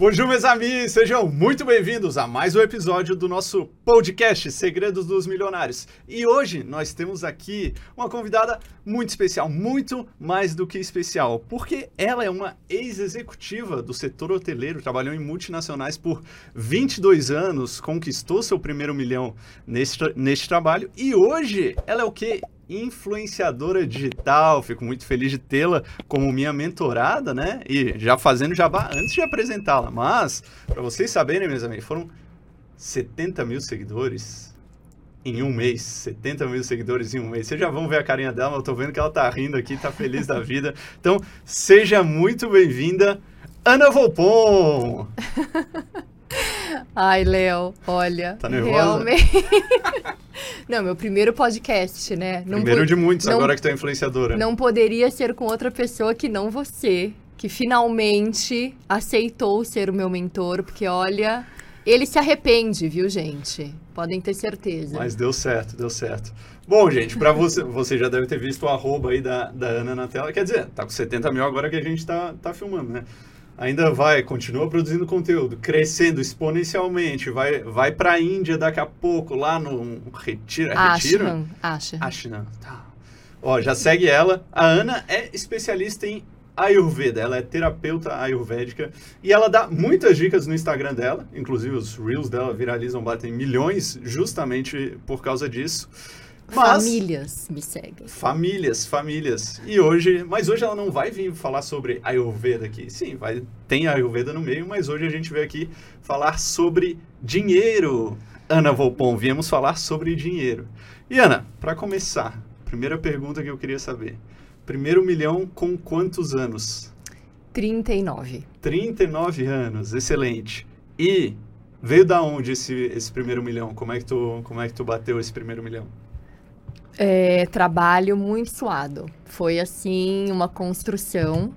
Bonjour, meus amigos! Sejam muito bem-vindos a mais um episódio do nosso podcast Segredos dos Milionários. E hoje nós temos aqui uma convidada muito especial, muito mais do que especial, porque ela é uma ex-executiva do setor hoteleiro, trabalhou em multinacionais por 22 anos, conquistou seu primeiro milhão neste, neste trabalho e hoje ela é o quê? Influenciadora digital. Fico muito feliz de tê-la como minha mentorada, né? E já fazendo jabá antes de apresentá-la. Mas, para vocês saberem, meus amigos, foram 70 mil seguidores em um mês. 70 mil seguidores em um mês. Vocês já vão ver a carinha dela, eu tô vendo que ela tá rindo aqui, tá feliz da vida. Então, seja muito bem-vinda, Ana Volpon! Ai, Léo, olha. Tá nervosa? Realmente. não, meu primeiro podcast, né? Não Primeiro de muitos, não- agora que tu é influenciadora. Não poderia ser com outra pessoa que não você, que finalmente aceitou ser o meu mentor, porque olha, ele se arrepende, viu, gente? Podem ter certeza. Mas deu certo, deu certo. Bom, gente, pra você, você já deve ter visto o arroba aí da, da Ana na tela. Quer dizer, tá com 70 mil agora que a gente tá, tá filmando, né? Ainda vai, continua produzindo conteúdo, crescendo exponencialmente, vai, vai pra Índia daqui a pouco, lá no Retiro. Retiro? Ashram, acha. Ashram, tá. Ó, já segue ela. A Ana é especialista em Ayurveda, ela é terapeuta ayurvédica e ela dá muitas dicas no Instagram dela, inclusive os reels dela viralizam, batem milhões justamente por causa disso. Mas Famílias me seguem. famílias, famílias. E hoje, mas hoje ela não vai vir falar sobre Ayurveda aqui. Sim, vai tem Ayurveda no meio, mas hoje a gente veio aqui falar sobre dinheiro. Ana Volpon, viemos falar sobre dinheiro. E Ana, para começar, primeira pergunta que eu queria saber. Primeiro milhão com quantos anos? 39. 39 anos, excelente. E veio da onde esse, esse primeiro milhão? Como é que tu, como é que tu bateu esse primeiro milhão? É, trabalho muito suado. Foi assim, uma construção.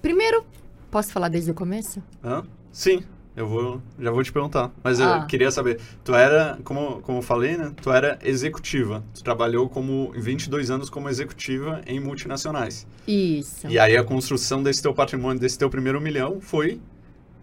Primeiro, posso falar desde o começo? Hã? Sim, eu vou, já vou te perguntar. Mas Ah. eu queria saber, tu era, como, como eu falei, né? Tu era executiva. Tu trabalhou como 22 anos como executiva em multinacionais. Isso. E aí a construção desse teu patrimônio, desse teu primeiro milhão, foi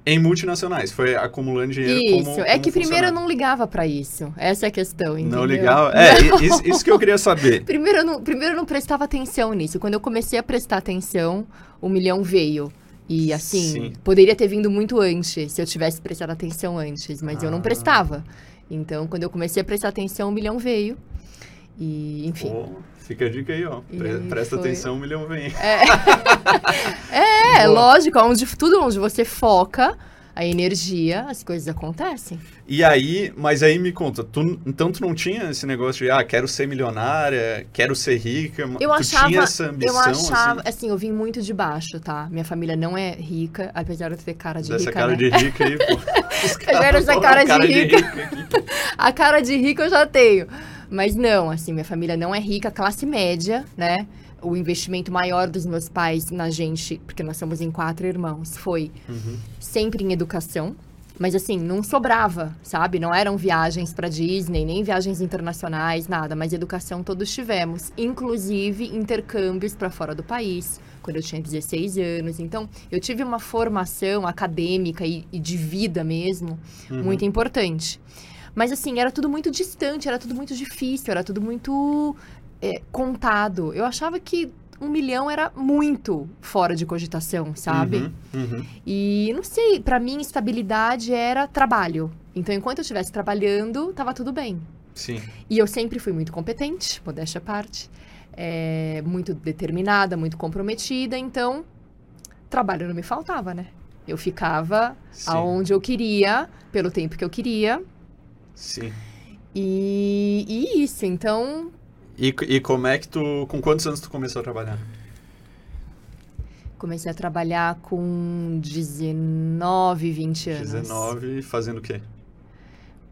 em multinacionais. Foi acumulando dinheiro Isso, como é como que primeiro eu não ligava pra isso. Essa é a questão, entendeu? Não ligava? É, isso, isso que eu queria saber. Primeiro eu, não, primeiro eu não prestava atenção nisso. Quando eu comecei a prestar atenção, o milhão veio. E assim, Sim. poderia ter vindo muito antes, se eu tivesse prestado atenção antes, mas eu não Ah. prestava. Então, quando eu comecei a prestar atenção, o milhão veio. E, enfim. Pô, fica a dica aí, ó. E Presta foi- atenção, um milhão vem. É, Boa. lógico, onde, tudo onde você foca a energia, as coisas acontecem. E aí, mas aí me conta, tu, então tu não tinha esse negócio de, ah, quero ser milionária, quero ser rica, Eu tu achava, tinha essa ambição, eu achava, assim, assim, eu vim muito de baixo, tá? Minha família não é rica, apesar de eu ter cara de dessa rica, cara né? de rica aí, pô. Caras essa falam cara de rica. aqui. A cara de rica eu já tenho. Mas não, assim, minha família não é rica, classe média, né? O investimento maior dos meus pais na gente, porque nós somos em quatro irmãos, foi Uhum. sempre em educação. Mas assim, não sobrava, sabe? Não eram viagens para Disney, nem viagens internacionais, nada. Mas educação todos tivemos, inclusive intercâmbios para fora do país, quando eu tinha 16 anos. Então, eu tive uma formação acadêmica e, e de vida mesmo Uhum. muito importante. Mas assim, era tudo muito distante, era tudo muito difícil, era tudo muito é, contado. Eu achava que um milhão era muito fora de cogitação, sabe? Uhum, uhum. E não sei, pra mim estabilidade era trabalho. Então, enquanto eu estivesse trabalhando, tava tudo bem. Sim. E eu sempre fui muito competente, modéstia à parte, é, muito determinada, muito comprometida, então trabalho não me faltava, né? Eu ficava Sim. aonde eu queria, pelo tempo que eu queria, Sim. e, e isso, então E, e como é que tu, com quantos anos tu começou a trabalhar? comecei a trabalhar com 19, 20 anos. 19, fazendo o quê?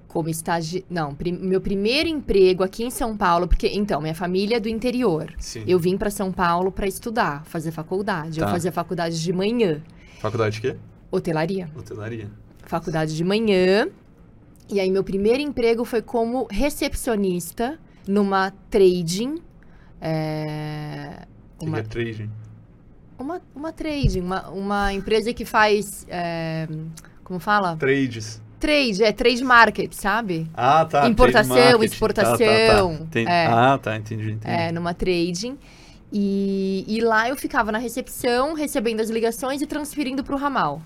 Como estagi... Não, prim- meu primeiro emprego aqui em São Paulo, porque, então, minha família é do interior. Sim. Eu vim para São Paulo para estudar, fazer faculdade. Eu Tá. fazia faculdade de manhã, Faculdade de quê? hotelaria. Hotelaria. Faculdade de manhã. E aí, meu primeiro emprego foi como recepcionista numa trading. é, O que uma, é trading? uma, uma trading, uma, uma empresa que faz. é, como fala? Trades. Trade, é trade market, sabe? Ah, tá. Importação, exportação, Tá, tá, tá. É. Ah, tá, entendi, entendi. É, numa trading. E, e lá eu ficava na recepção, recebendo as ligações e transferindo pro ramal.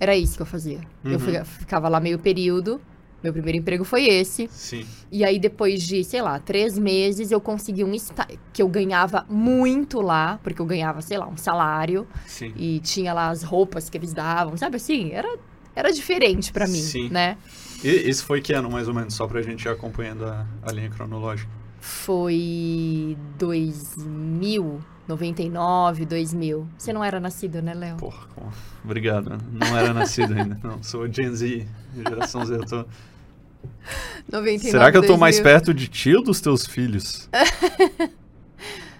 Era isso que eu fazia. Eu Uhum. fica- ficava lá meio período. Meu primeiro emprego foi esse. Sim. E aí, depois de, sei lá, três meses, eu consegui um estágio. Que eu ganhava muito lá, porque eu ganhava, sei lá, um salário. Sim. E tinha lá as roupas que eles davam, sabe assim? Era, era diferente pra mim, Sim. né? E esse foi que ano, mais ou menos? Só pra gente ir acompanhando a, a linha cronológica. Foi 2000, 99, 2000. Você não era nascido, né, Léo? Porra, obrigado. Não era nascido ainda. Não, sou Gen Z, geração Z. Eu tô... 99, Será que eu tô mais 2000. perto de ti ou dos teus filhos?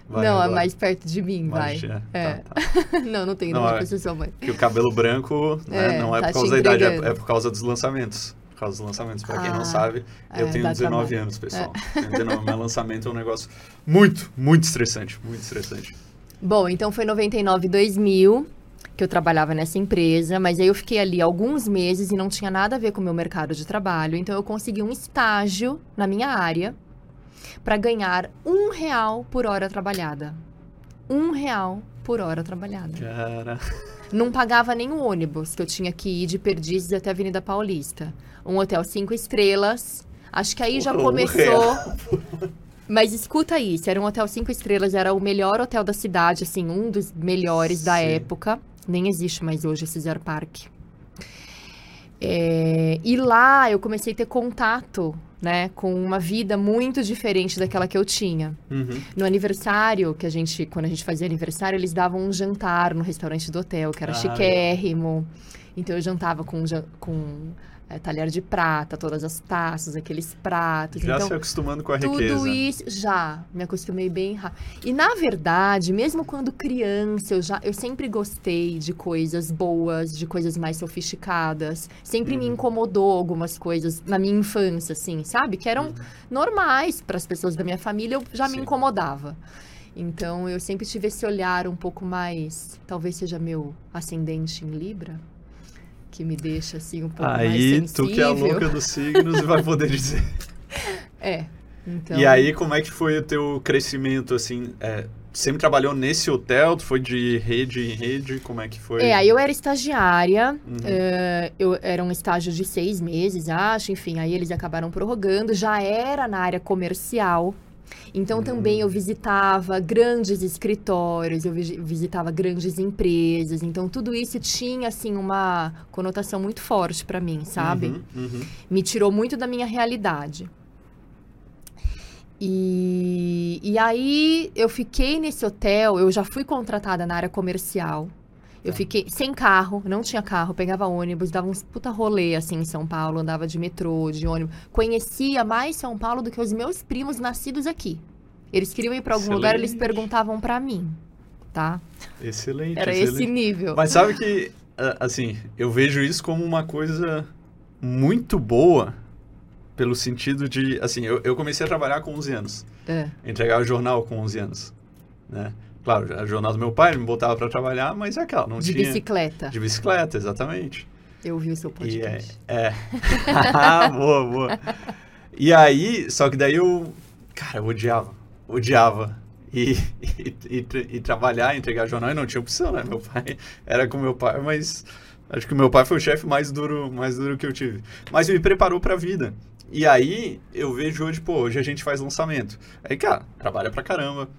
Vai, não, é mais perto de mim, Mais- vai. é, É. tá, tá. não, não tem Não, é. sua mãe. Porque o cabelo branco né, É, não é tá por causa da idade, é por causa dos lançamentos. Por causa dos lançamentos. Pra quem Ah, não sabe, eu é, tenho dá 19 trabalho. anos, pessoal. Tenho 19. Meu lançamento é um negócio muito, muito estressante. Muito estressante. Bom, então foi 99, 2000 que eu trabalhava nessa empresa, mas aí eu fiquei ali alguns meses e não tinha nada a ver com o meu mercado de trabalho. Então eu consegui um estágio na minha área para ganhar um real por hora trabalhada. Um real por hora trabalhada. Cara. Não pagava nem o ônibus que eu tinha que ir de Perdizes até a Avenida Paulista. Um hotel cinco estrelas. Acho que aí já um começou. Mas escuta isso, era um hotel cinco estrelas, era o melhor hotel da cidade, assim, um dos melhores da Sim. época. Nem existe mais hoje esse Zero Park. É, e lá eu comecei a ter contato, né, com uma vida muito diferente daquela que eu tinha. Uhum. No aniversário, que a gente, quando a gente fazia aniversário, eles davam um jantar no restaurante do hotel, que era Ah, chiquérrimo. Então eu jantava com, com é, talher de prata, todas as taças, aqueles pratos. Já então, se acostumando com a tudo riqueza. isso já me acostumei bem rápido. E na verdade, mesmo quando criança, eu já eu sempre gostei de coisas boas, de coisas mais sofisticadas. Sempre me Uhum. incomodou algumas coisas na minha infância, assim, sabe? Que eram Uhum. normais para as pessoas da minha família, eu já Sim. me incomodava. Então eu sempre tive esse olhar um pouco mais, talvez seja meu ascendente em Libra, que me deixa assim um pouco mais Aí, sensível. tu que é a louca dos signos vai poder dizer. É. Então, E aí, como é que foi o teu crescimento, assim? é, sempre trabalhou nesse hotel? Tu foi de rede em rede? Como é que foi? É, aí eu era estagiária, Uhum. eu era um estágio de seis meses, acho, enfim, aí eles acabaram prorrogando, já era na área comercial. Então também eu visitava grandes escritórios, eu vi- visitava grandes empresas, então tudo isso tinha assim uma conotação muito forte pra mim, sabe? Uhum, uhum. me tirou muito da minha realidade. E, e aí eu fiquei nesse hotel, eu já fui contratada na área comercial. Eu Tá. fiquei sem carro, não tinha carro, pegava ônibus, dava uns puta rolê assim em São Paulo, andava de metrô, de ônibus. Conhecia mais São Paulo do que os meus primos nascidos aqui. Eles queriam ir pra algum lugar, eles Excelente. perguntavam pra mim, tá? Excelente, Era excelente. esse nível. Mas sabe que, assim, eu vejo isso como uma coisa muito boa, pelo sentido de, assim, eu, eu comecei a trabalhar com 11 anos, É. entregar o jornal com 11 anos, né? Claro, era o jornal do meu pai, me botava pra trabalhar, mas é aquela, não De tinha... bicicleta. De bicicleta, exatamente. Eu vi o seu E é, podcast. é. boa, boa. E aí, só que daí eu, cara, eu odiava, odiava. E, e, e e trabalhar, entregar jornal, e não tinha opção, né? Meu pai era com meu pai, mas acho que o meu pai foi o chefe mais duro, mais duro que eu tive. Mas me preparou pra vida. E aí, eu vejo hoje, pô, hoje a gente faz lançamento. Aí, cara, trabalha pra caramba,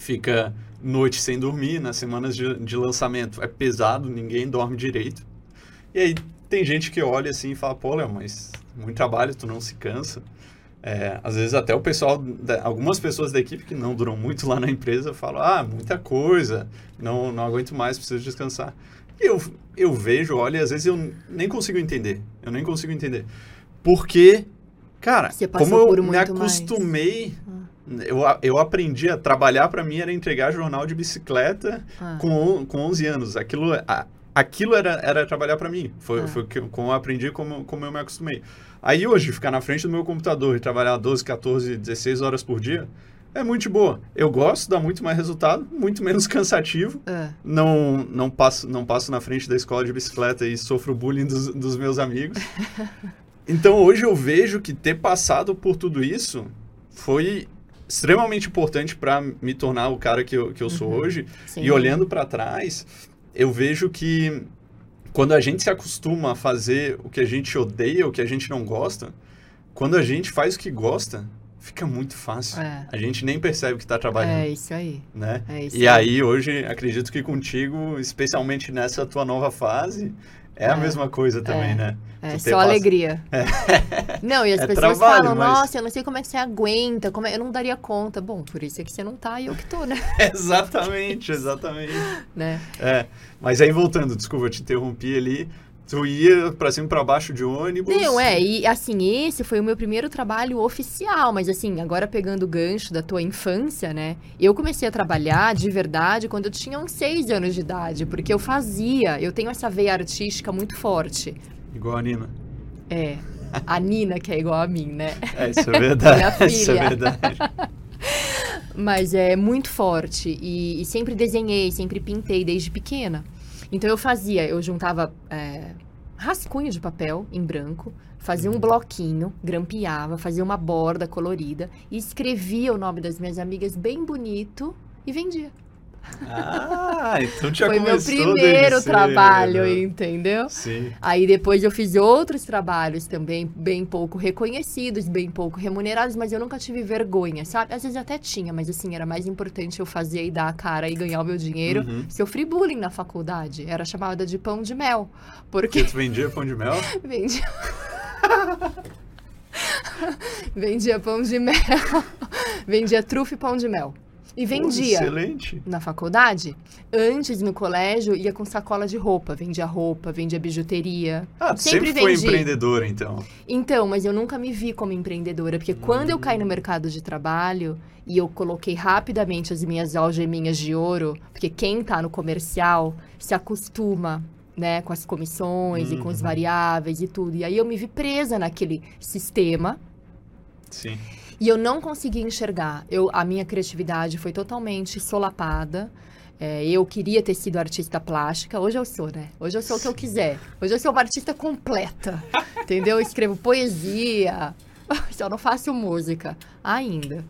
fica noite sem dormir nas semanas de, de lançamento. É pesado, ninguém dorme direito. E aí tem gente que olha assim e fala, pô, Léo, mas muito trabalho, tu não se cansa. É, às vezes até o pessoal, da- algumas pessoas da equipe que não duram muito lá na empresa falam, ah, muita coisa, não, não aguento mais, preciso descansar. E eu, eu vejo, olha, e às vezes eu nem consigo entender, eu nem consigo entender. Porque, cara, como eu me acostumei, eu, eu aprendi a trabalhar para mim era entregar jornal de bicicleta Ah. com, com 11 anos. Aquilo, a- aquilo era, era trabalhar para mim. Foi, Ah. foi como eu aprendi, como, como eu me acostumei. Aí hoje, ficar na frente do meu computador e trabalhar 12, 14, 16 horas por dia, é muito boa. Eu gosto, dá muito mais resultado, muito menos cansativo. É. Não, não, passo, não passo na frente da escola de bicicleta e sofro bullying dos, dos meus amigos. Então hoje eu vejo que ter passado por tudo isso foi extremamente importante para me tornar o cara que eu, que eu sou hoje. Sim. E olhando para trás, eu vejo que quando a gente se acostuma a fazer o que a gente odeia, o que a gente não gosta, quando a gente faz o que gosta, fica muito fácil. É. A gente nem percebe que está trabalhando, É isso aí. né? É isso E aí hoje, acredito que contigo, especialmente nessa tua nova fase, é, a É. mesma coisa também, É. né? É só alegria. Não, e as É pessoas trabalho, falam, mas- nossa, eu não sei como é que você aguenta, como é- eu não daria conta. Bom, por isso é que você não tá e eu que tô, né? exatamente, exatamente. né? É, mas aí voltando, desculpa, eu te interrompi ali. Tu ia pra cima e pra baixo de ônibus. Não, é, e assim, esse foi o meu primeiro trabalho oficial, mas assim, agora pegando o gancho da tua infância, né? Eu comecei a trabalhar de verdade quando eu tinha uns seis anos de idade, porque eu fazia, eu tenho essa veia artística muito forte. Igual a Nina. É, a Nina, que é igual a mim, né? É, isso é verdade. Minha isso é filha. verdade. Mas é muito forte e, e sempre desenhei, sempre pintei desde pequena. Então eu fazia, eu juntava é, rascunho de papel em branco, fazia um bloquinho, grampeava, fazia uma borda colorida e escrevia o nome das minhas amigas bem bonito e vendia. Ah, então já Foi meu primeiro trabalho, entendeu? Sim. Aí depois eu fiz outros trabalhos também, bem pouco reconhecidos, bem pouco remunerados, mas eu nunca tive vergonha, sabe? Às vezes até tinha, mas assim, era mais importante eu fazer e dar a cara e ganhar o meu dinheiro. Uhum. Sofri bullying na faculdade, era chamada de pão de mel, Porque tu vendia pão de mel? vendia... vendia pão de mel, vendia trufa e pão de mel. E vendia Pô, excelente. na faculdade, antes no colégio ia com sacola de roupa, vendia roupa, vendia bijuteria. Ah, Sempre sempre, foi vendi. empreendedora, então. Então, mas eu nunca me vi como empreendedora, porque quando eu caí no mercado de trabalho e eu coloquei rapidamente as minhas algeminhas de ouro, porque quem tá no comercial se acostuma, né, com as comissões e com os Uhum. variáveis e tudo. E aí eu me vi presa naquele sistema Sim. E eu não consegui enxergar. Eu, a minha criatividade foi totalmente solapada. É, eu queria ter sido artista plástica. Hoje eu sou, né? Hoje eu sou o que eu quiser. Hoje eu sou uma artista completa. entendeu? Eu escrevo poesia. Só não faço música. Ainda.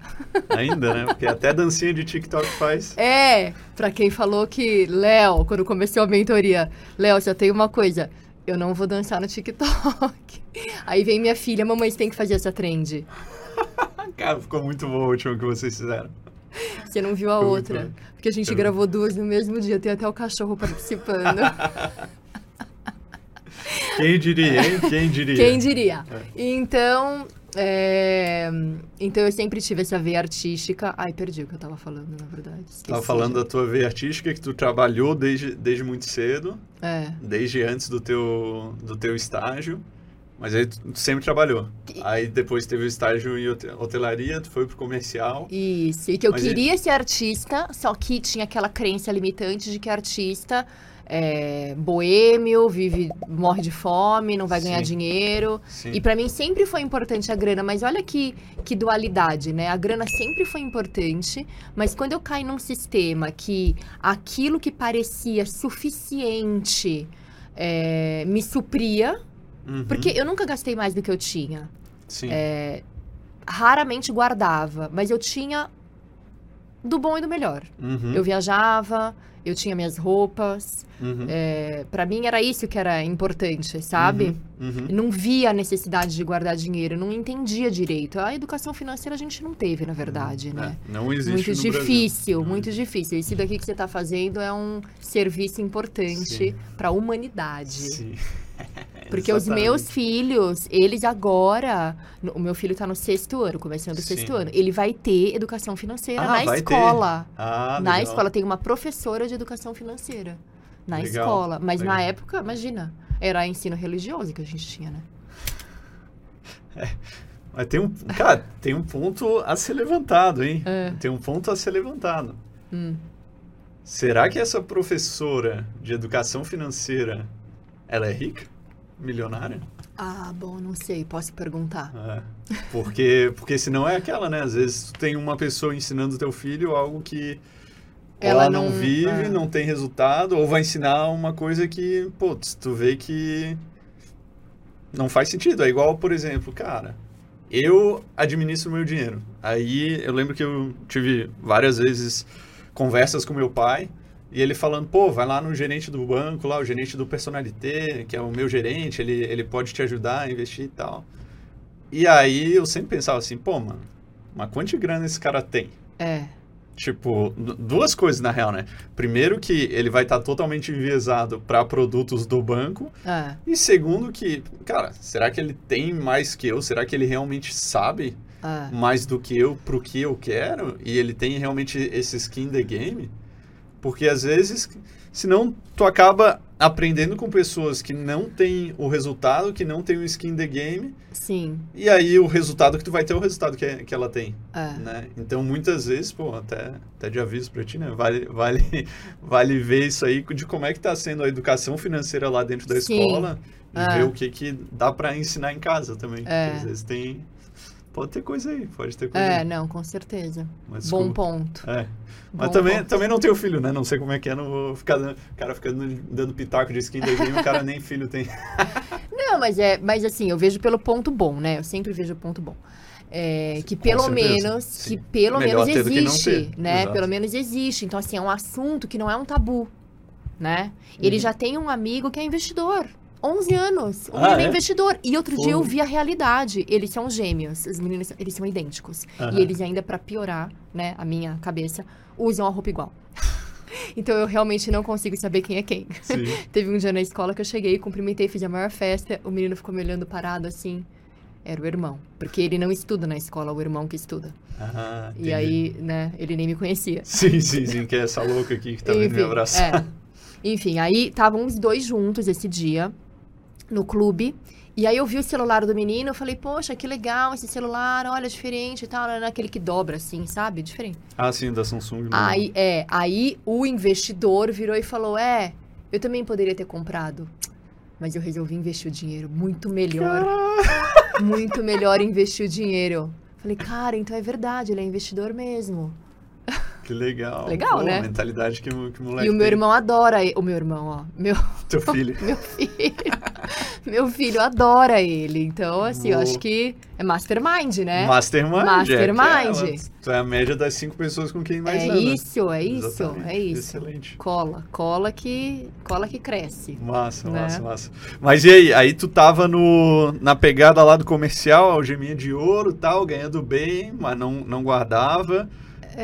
Ainda, né? Porque até dancinha de TikTok faz. É, pra quem falou que, Léo, quando começou a mentoria, Léo, só tem uma coisa. Eu não vou dançar no TikTok. Aí vem minha filha, mamãe, você tem que fazer essa trend. Cara, ficou muito bom o último que vocês fizeram. Você não viu a muito outra. Porque a gente Foi gravou duas no mesmo dia, tem até o cachorro participando. Quem diria, hein? Quem diria? Quem diria? É. Então, é, então eu sempre tive essa veia artística. Ai, perdi o que eu tava falando, na verdade. Esqueci Tava falando da tua veia artística que tu trabalhou desde, desde muito cedo, É. desde antes do teu, do teu estágio. Mas aí tu sempre trabalhou. Aí depois teve o estágio em hote- hotelaria, tu foi pro comercial. Isso, e que eu Mas queria ser artista, só que tinha aquela crença limitante de que artista é boêmio, vive, morre de fome, não vai ganhar Sim. dinheiro. Sim. E pra mim sempre foi importante a grana, mas olha que, que dualidade, né? A grana sempre foi importante, mas quando eu caí num sistema que aquilo que parecia suficiente é, me supria, Uhum. porque eu nunca gastei mais do que eu tinha. Sim. É, raramente guardava, mas eu tinha do bom e do melhor. Uhum. Eu viajava, eu tinha minhas roupas. Uhum. É, para mim era isso que era importante, sabe? Uhum. Uhum. Não via a necessidade de guardar dinheiro, não entendia direito. A educação financeira a gente não teve, na verdade, né? É, não existe Muito difícil, Não muito difícil. Isso daqui que você está fazendo é um serviço importante para a humanidade. Sim. Porque os meus filhos, eles agora. O meu filho tá no sexto ano, começando o sexto ano. Ele vai ter educação financeira Ah, na escola. Ah, na escola tem uma professora de educação financeira. Na Legal, escola. Mas na legal. época, imagina, era ensino religioso que a gente tinha, né? Mas tem um, cara, tem um ponto a ser levantado, hein? É. Tem um ponto a ser levantado. Hum. Será que essa professora de educação financeira, ela é rica? milionária? Ah, bom, não sei, posso perguntar. É. Porque, porque senão é aquela, né? Às vezes tu tem uma pessoa ensinando teu filho algo que ela, Ela não, não- vive, é. não tem resultado, ou vai ensinar uma coisa que, putz, tu vê que não faz sentido. É igual, por exemplo, cara, eu administro meu dinheiro. Aí eu lembro que eu tive várias vezes conversas com meu pai e ele falando, pô, vai lá no gerente do banco, lá, o gerente do Personalité, que é o meu gerente, ele, ele pode te ajudar a investir e tal. E aí eu sempre pensava assim, pô, mano, mas quanto de grana esse cara tem? É, Tipo, du- duas coisas na real, né? Primeiro que ele vai estar totalmente enviesado para produtos do banco. é, E segundo que, cara, será que ele tem mais que eu? Será que ele realmente sabe é. mais do que eu pro que eu quero? E ele tem realmente esse skin the game? Porque às vezes, senão tu acaba aprendendo com pessoas que não têm o resultado, que não têm o skin the game, Sim, e aí o resultado que tu vai ter é o resultado que, que ela tem é. né? Então, muitas vezes, pô, até, até de aviso pra ti, né? Vale, vale, vale ver isso aí de como é que tá sendo a educação financeira lá dentro da Sim. escola e É. ver o que que dá pra ensinar em casa também. É. Porque às vezes tem... Pode ter coisa aí, pode ter coisa É, aí. não, com certeza. Mas, Bom desculpa. ponto. É. Mas Bom também, ponto. também não tenho filho, né? Não sei como é que é, não vou ficar dando, o cara ficando dando pitaco de skin the game, o cara nem filho tem. Não, mas é, mas assim, eu vejo pelo ponto bom, né? Eu sempre vejo o ponto bom. É, que pelo menos, sim. que pelo Melhor menos existe, né? exato. Pelo menos existe. Então assim, é um assunto que não é um tabu, né? Ele Uhum. já tem um amigo que é investidor. 11 anos. O Ah, menino é é? investidor. E outro dia eu vi a realidade. Eles são gêmeos. Os meninos, eles são idênticos. Aham. E eles ainda, pra piorar, né, a minha cabeça, usam a roupa igual. então eu realmente não consigo saber quem é quem. Teve um dia na escola que eu cheguei, cumprimentei, fiz a maior festa. O menino ficou me olhando parado assim. Era o irmão. Porque ele não estuda na escola, o irmão que estuda. Ah, E aí, né, ele nem me conhecia. Sim, sim, sim, que é essa louca aqui que tá vindo me abraçar. é. Enfim, aí estavam os dois juntos esse dia, no clube. E aí eu vi o celular do menino, eu falei, poxa, que legal esse celular, olha, diferente e tal, naquele que dobra assim, sabe? Diferente. Ah, sim, da Samsung. mesmo. Aí, é, aí o investidor virou e falou: É, eu também poderia ter comprado. Mas eu resolvi investir o dinheiro. Muito melhor. Muito melhor investir o dinheiro. Falei, cara, então é verdade, ele é investidor mesmo. Que legal. Legal, Pô, né? mentalidade que, o- que moleque e o meu tem. irmão adora ele. O meu irmão, ó. Meu, Teu filho. meu filho. meu filho adora ele. Então, assim, eu acho que é mastermind, né? Mastermind. Mastermind. É, tu é a média das cinco pessoas com quem mais é anda. isso, é isso, Exatamente. é isso. Excelente. Cola, cola que, cola que cresce. Massa, Né? massa, massa. Mas e aí? Aí tu tava no, na pegada lá do comercial, algeminha de ouro e tal, ganhando bem, mas não, não guardava.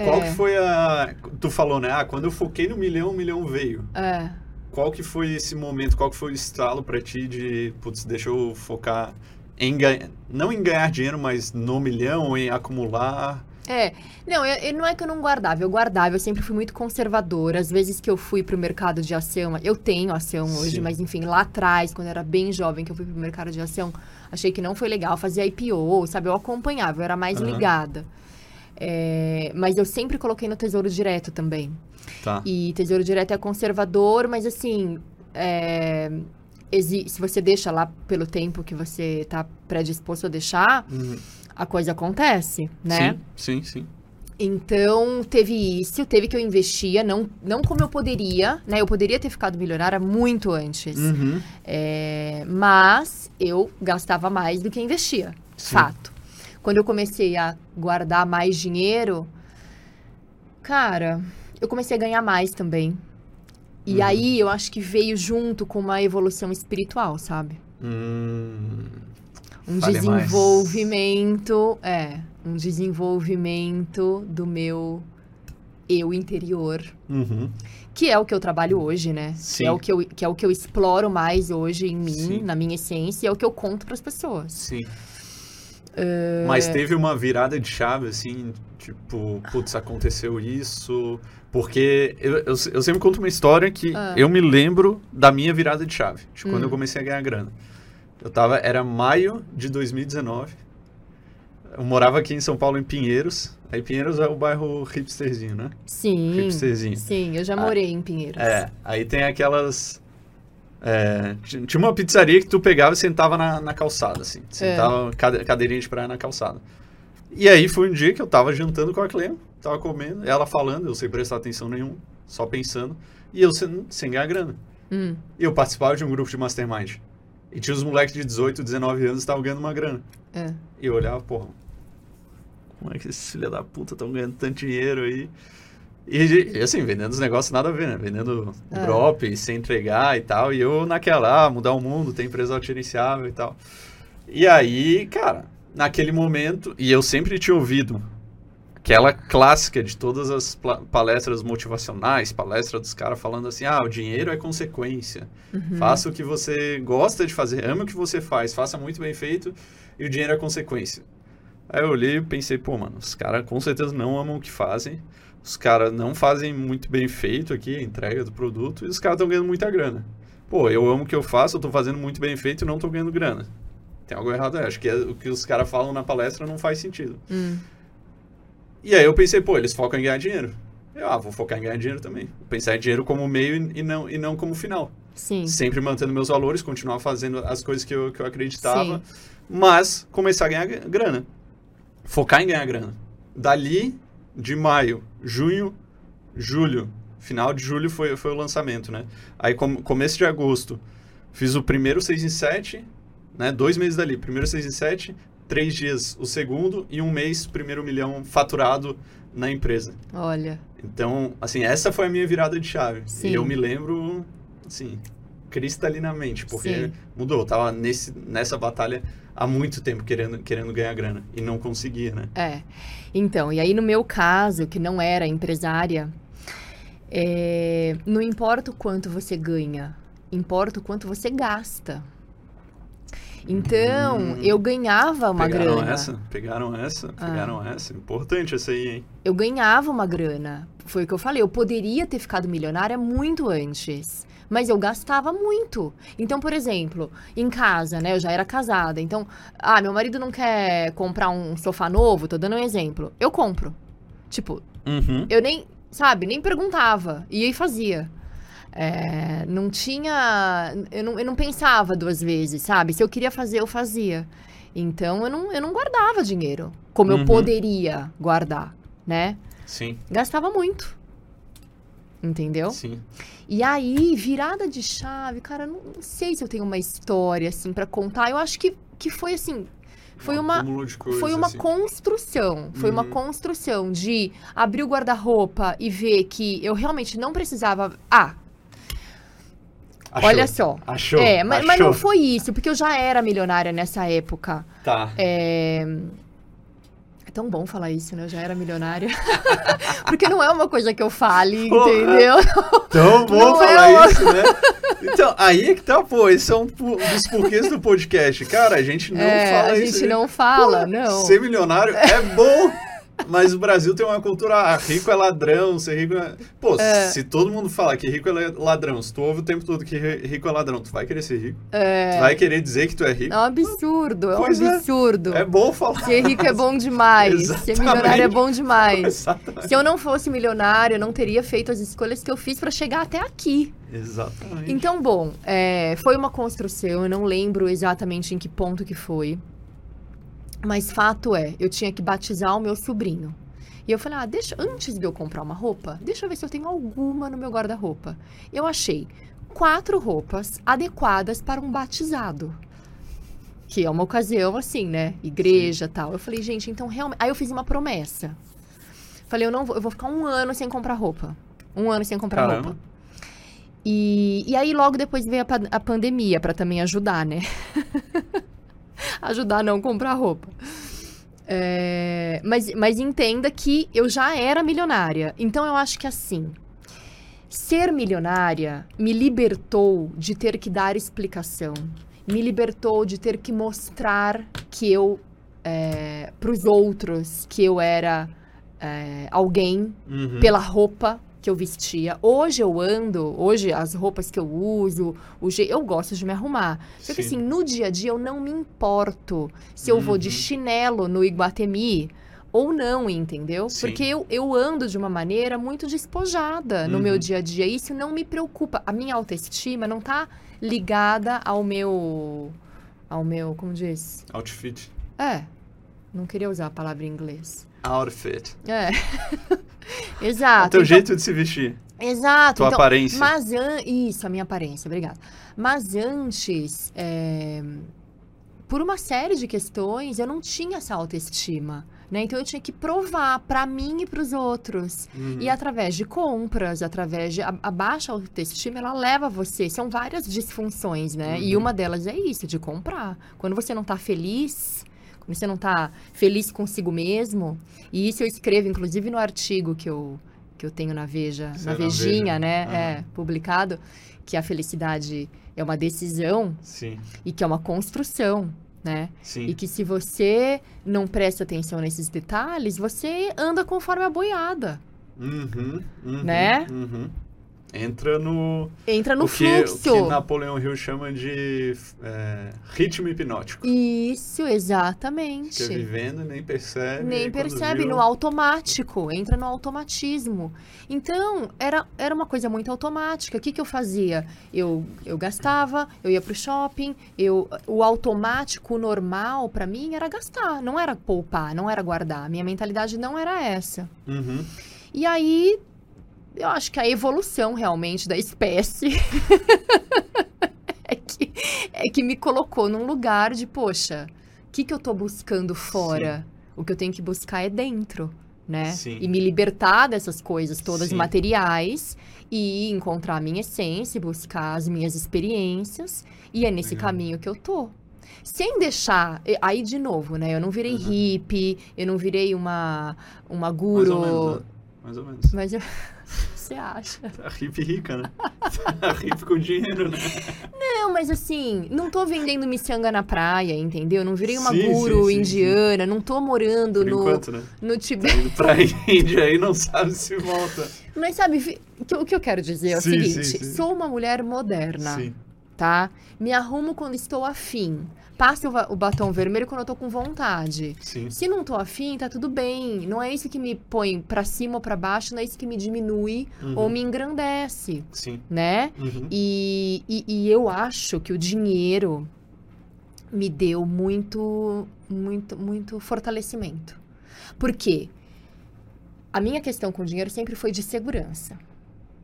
Qual que É. foi a... Tu falou, né? Ah, quando eu foquei no milhão, o milhão veio. É. Qual que foi esse momento, qual que foi o estalo pra ti de, putz, deixa eu focar em ganhar, não em ganhar dinheiro, mas no milhão, em acumular. É, não, eu, eu- não é que eu não guardava, eu guardava, eu sempre fui muito conservadora. Às vezes que eu fui pro mercado de ação, eu tenho ação hoje, Sim. mas enfim, lá atrás, quando eu era bem jovem, que eu fui pro mercado de ação, achei que não foi legal, fazia IPO, sabe? Eu acompanhava, eu era mais Aham. ligada. É, mas eu sempre coloquei no Tesouro Direto também. Tá. E Tesouro Direto é conservador, mas assim, é, se você deixa lá pelo tempo que você tá predisposto a deixar, Uhum. a coisa acontece, né? Sim, sim, sim. Então, teve isso, teve que eu investia, não, não como eu poderia, né? Eu poderia ter ficado milionária muito antes. Uhum. É, mas eu gastava mais do que investia, Sim. fato. Quando eu comecei a guardar mais dinheiro, cara, eu comecei a ganhar mais também. E Uhum. aí eu acho que veio junto com uma evolução espiritual, sabe? Hum, Um Fale mais. desenvolvimento, é, um desenvolvimento do meu eu interior, uhum. que é o que eu trabalho hoje, né? Sim. Que é o que eu, que é o que eu exploro mais hoje em mim, Sim. na minha essência, e é o que eu conto para as pessoas. Sim. É. Mas teve uma virada de chave, assim, tipo, putz, aconteceu isso. Porque eu, eu, eu sempre conto uma história que Ah. eu me lembro da minha virada de chave, de quando Hum. eu comecei a ganhar grana. Eu tava, era maio de 2019. Eu morava aqui em São Paulo, em Pinheiros. Aí Pinheiros é o bairro hipsterzinho, né? Sim. Hipsterzinho. Sim, eu já Ah, morei em Pinheiros. É, aí tem aquelas É, ti- tinha uma pizzaria que tu pegava e sentava na, na calçada, assim. Sentava cade- cadeirinha de praia na calçada. E aí foi um dia que eu tava jantando com a Cleo, tava comendo, ela falando, eu sem prestar atenção nenhuma, só pensando, e eu sem, sem ganhar grana. Hum, E eu participava de um grupo de mastermind. E tinha os moleques de 18, 19 anos que estavam ganhando uma grana. é. E eu olhava, porra, como é que esses filha da puta estão ganhando tanto dinheiro aí? E, assim, vendendo os negócios nada a ver, né? Vendendo É. drop, sem entregar e tal. E eu naquela, ah, mudar o mundo, tem empresa autogerenciável e tal. E aí, cara, naquele momento, e eu sempre tinha ouvido aquela clássica de todas as palestras motivacionais, palestra dos caras falando assim, ah, o dinheiro é consequência. Uhum. Faça o que você gosta de fazer, ame o que você faz, faça muito bem feito e o dinheiro é consequência. Aí eu olhei e pensei, pô, mano, os caras com certeza não amam o que fazem, os caras não fazem muito bem feito aqui a entrega do produto e os caras estão ganhando muita grana. Pô, eu amo o que eu faço, eu tô fazendo muito bem feito e não tô ganhando grana. Tem algo errado aí. Acho que é- o que os caras falam na palestra não faz sentido. Hum, E aí eu pensei, pô, eles focam em ganhar dinheiro. Eu, ah, vou focar em ganhar dinheiro também. Vou pensar em dinheiro como meio e não, e não como final. sim. Sempre mantendo meus valores, continuar fazendo as coisas que eu, que eu acreditava, mas começar a ganhar gra- grana. Focar em ganhar grana. Dali, de maio, junho, julho, final de julho foi, foi o lançamento, né? Aí, com, começo de agosto, fiz o primeiro 6 em 7, né? Dois meses dali, primeiro 6 em 7, três dias o segundo e um mês, primeiro milhão faturado na empresa. Olha. Então, assim, essa foi a minha virada de chave. Sim. E eu me lembro, assim, cristalinamente, porque Sim. mudou. Eu tava nesse, nessa batalha há muito tempo querendo, querendo ganhar grana e não conseguia, né? É. Então, e aí no meu caso, que não era empresária, é, não importa o quanto você ganha, importa o quanto você gasta. Então, Hum. eu ganhava uma pegaram grana. essa? Pegaram essa? Ah. Pegaram essa? Importante essa aí, hein? Eu ganhava uma grana. Foi o que eu falei. Eu poderia ter ficado milionária muito antes. Mas eu gastava muito. Então, por exemplo, em casa, né? Eu já era casada. Então, ah, meu marido não quer comprar um sofá novo, tô dando um exemplo. Eu compro. Tipo, Uhum. eu nem, sabe, nem perguntava. E fazia. É, não tinha. Eu não, eu não pensava duas vezes, sabe? Se eu queria fazer, eu fazia. Então eu não, eu não guardava dinheiro como Uhum. eu poderia guardar, né? Sim, Gastava muito. Entendeu? sim. E aí, virada de chave, cara, não, não sei se eu tenho uma história assim pra contar. Eu acho que, que foi assim. Foi Um uma, de coisas, foi uma assim. construção. Foi uma Uhum. construção de abrir o guarda-roupa e ver que eu realmente não precisava. Ah, Achou. olha só. Achou. é, mas, mas achou. não foi isso, porque eu já era milionária nessa época. Tá. É. É tão bom falar isso, né? Eu já era milionária. porque não é uma coisa que eu fale, Porra. entendeu? Tão bom Não é falar uma- isso, né? Então, aí é que tá, pô, esse é um dos porquês do podcast. Cara, a gente não É, fala a isso. gente não fala, Pô, não. Ser milionário é bom, mas o Brasil tem uma cultura, ah, rico é ladrão, ser rico é... Pô, se todo mundo falar que rico é ladrão, se tu ouve o tempo todo que ri- rico é ladrão, tu vai querer ser rico? Tu vai querer dizer que tu é rico? É um absurdo, é um Pois é. absurdo. É bom falar. Ser rico é bom demais. Ser milionário é bom demais. Exatamente. Se eu não fosse milionário, eu não teria feito as escolhas que eu fiz pra chegar até aqui. Exatamente. Então, bom, é, foi uma construção, eu não lembro exatamente em que ponto que foi. Mas fato é, eu tinha que batizar o meu sobrinho. E eu falei, ah, deixa, antes de eu comprar uma roupa, deixa eu ver se eu tenho alguma no meu guarda-roupa. Eu achei quatro roupas adequadas para um batizado. Que é uma ocasião assim, né? Igreja tal. Eu falei, gente, então realmente. Aí eu fiz uma promessa. Falei, eu não vou, eu vou ficar um ano sem comprar roupa. Um ano sem comprar Caramba. roupa. E, e aí logo depois veio a, a pandemia para também ajudar, né? ajudar a não comprar roupa. É, mas, mas entenda que eu já era milionária. Então eu acho que assim, ser milionária me libertou de ter que dar explicação. Me libertou de ter que mostrar que eu, para os outros, que eu era é, alguém Uhum. pela roupa que eu vestia. Hoje eu ando, hoje as roupas que eu uso, o je... eu gosto de me arrumar. Só que Sim. assim, no dia a dia eu não me importo se eu vou de Uhum. chinelo no Iguatemi ou não, entendeu? Sim. Porque eu, eu ando de uma maneira muito despojada no Uhum. meu dia a dia. Isso não me preocupa. A minha autoestima não tá ligada ao meu. Ao meu. Como diz? Outfit. É. Não queria usar a palavra em inglês. Outfit. É. O Exato. teu Então- jeito de se vestir. Exato. Tua então, aparência. Mas an... Isso, a minha aparência, obrigada. Mas antes, é, por uma série de questões, eu não tinha essa autoestima. Né? Então eu tinha que provar pra mim e pros outros. Uhum. E através de compras, através de. A, a baixa autoestima, ela leva você. São várias disfunções, né? E Uhum. uma delas é isso, de comprar. Quando você não tá feliz, você não tá feliz consigo mesmo. E isso eu escrevo, inclusive, no artigo que eu, que eu tenho na Veja, na é Vejinha, Veja. né? Aham. É, publicado, que a felicidade é uma decisão Sim, e que é uma construção. Né? E que se você não presta atenção nesses detalhes, você anda conforme a boiada. Uhum, uhum, Né? Uhum. Entra no. Entra no o que, o fluxo. que Napoleão Hill chama de é, ritmo hipnótico. Isso, exatamente. Fica vivendo, nem percebe. Nem percebe, viu- no automático, entra no automatismo. Então, era, era uma coisa muito automática. O que, que eu fazia? Eu, eu gastava, eu ia pro shopping, eu, o automático, o normal, pra mim, era gastar, não era poupar, não era guardar. Minha mentalidade não era essa. Uhum. E aí, eu acho que a evolução realmente da espécie é, que, é que me colocou num lugar de, poxa, o que, que eu tô buscando fora? O que eu tenho que buscar é dentro, né? Sim. E me libertar dessas coisas todas Sim. materiais e encontrar a minha essência, buscar as minhas experiências. E é nesse Legal. caminho que eu tô. Sem deixar. Aí, de novo, né? Eu não virei Uhum. hippie, eu não virei uma, uma Mais guru. ou menos, né? Mais ou menos. Mas eu... você acha? A hippie rica, né? A hippie com dinheiro, né? Não, mas assim, não tô vendendo miçanga na praia, entendeu? Não virei uma Sim, guru sim, sim, indiana, não tô morando Por no, enquanto, né? no Tibete. Indo pra Índia aí não sabe se volta. Mas sabe, o que- eu quero dizer é o seguinte: sou uma mulher moderna, Sim. Tá? Me arrumo quando estou afim. Passo o, batom vermelho quando eu tô com vontade. Sim. Se não tô afim, tá tudo bem. Não é isso que me põe pra cima ou pra baixo, não é isso que me diminui Uhum. ou me engrandece, Sim. né? Uhum. E, e, e eu acho que o dinheiro me deu muito, muito, muito fortalecimento. Por quê? A minha questão com o dinheiro sempre foi de segurança.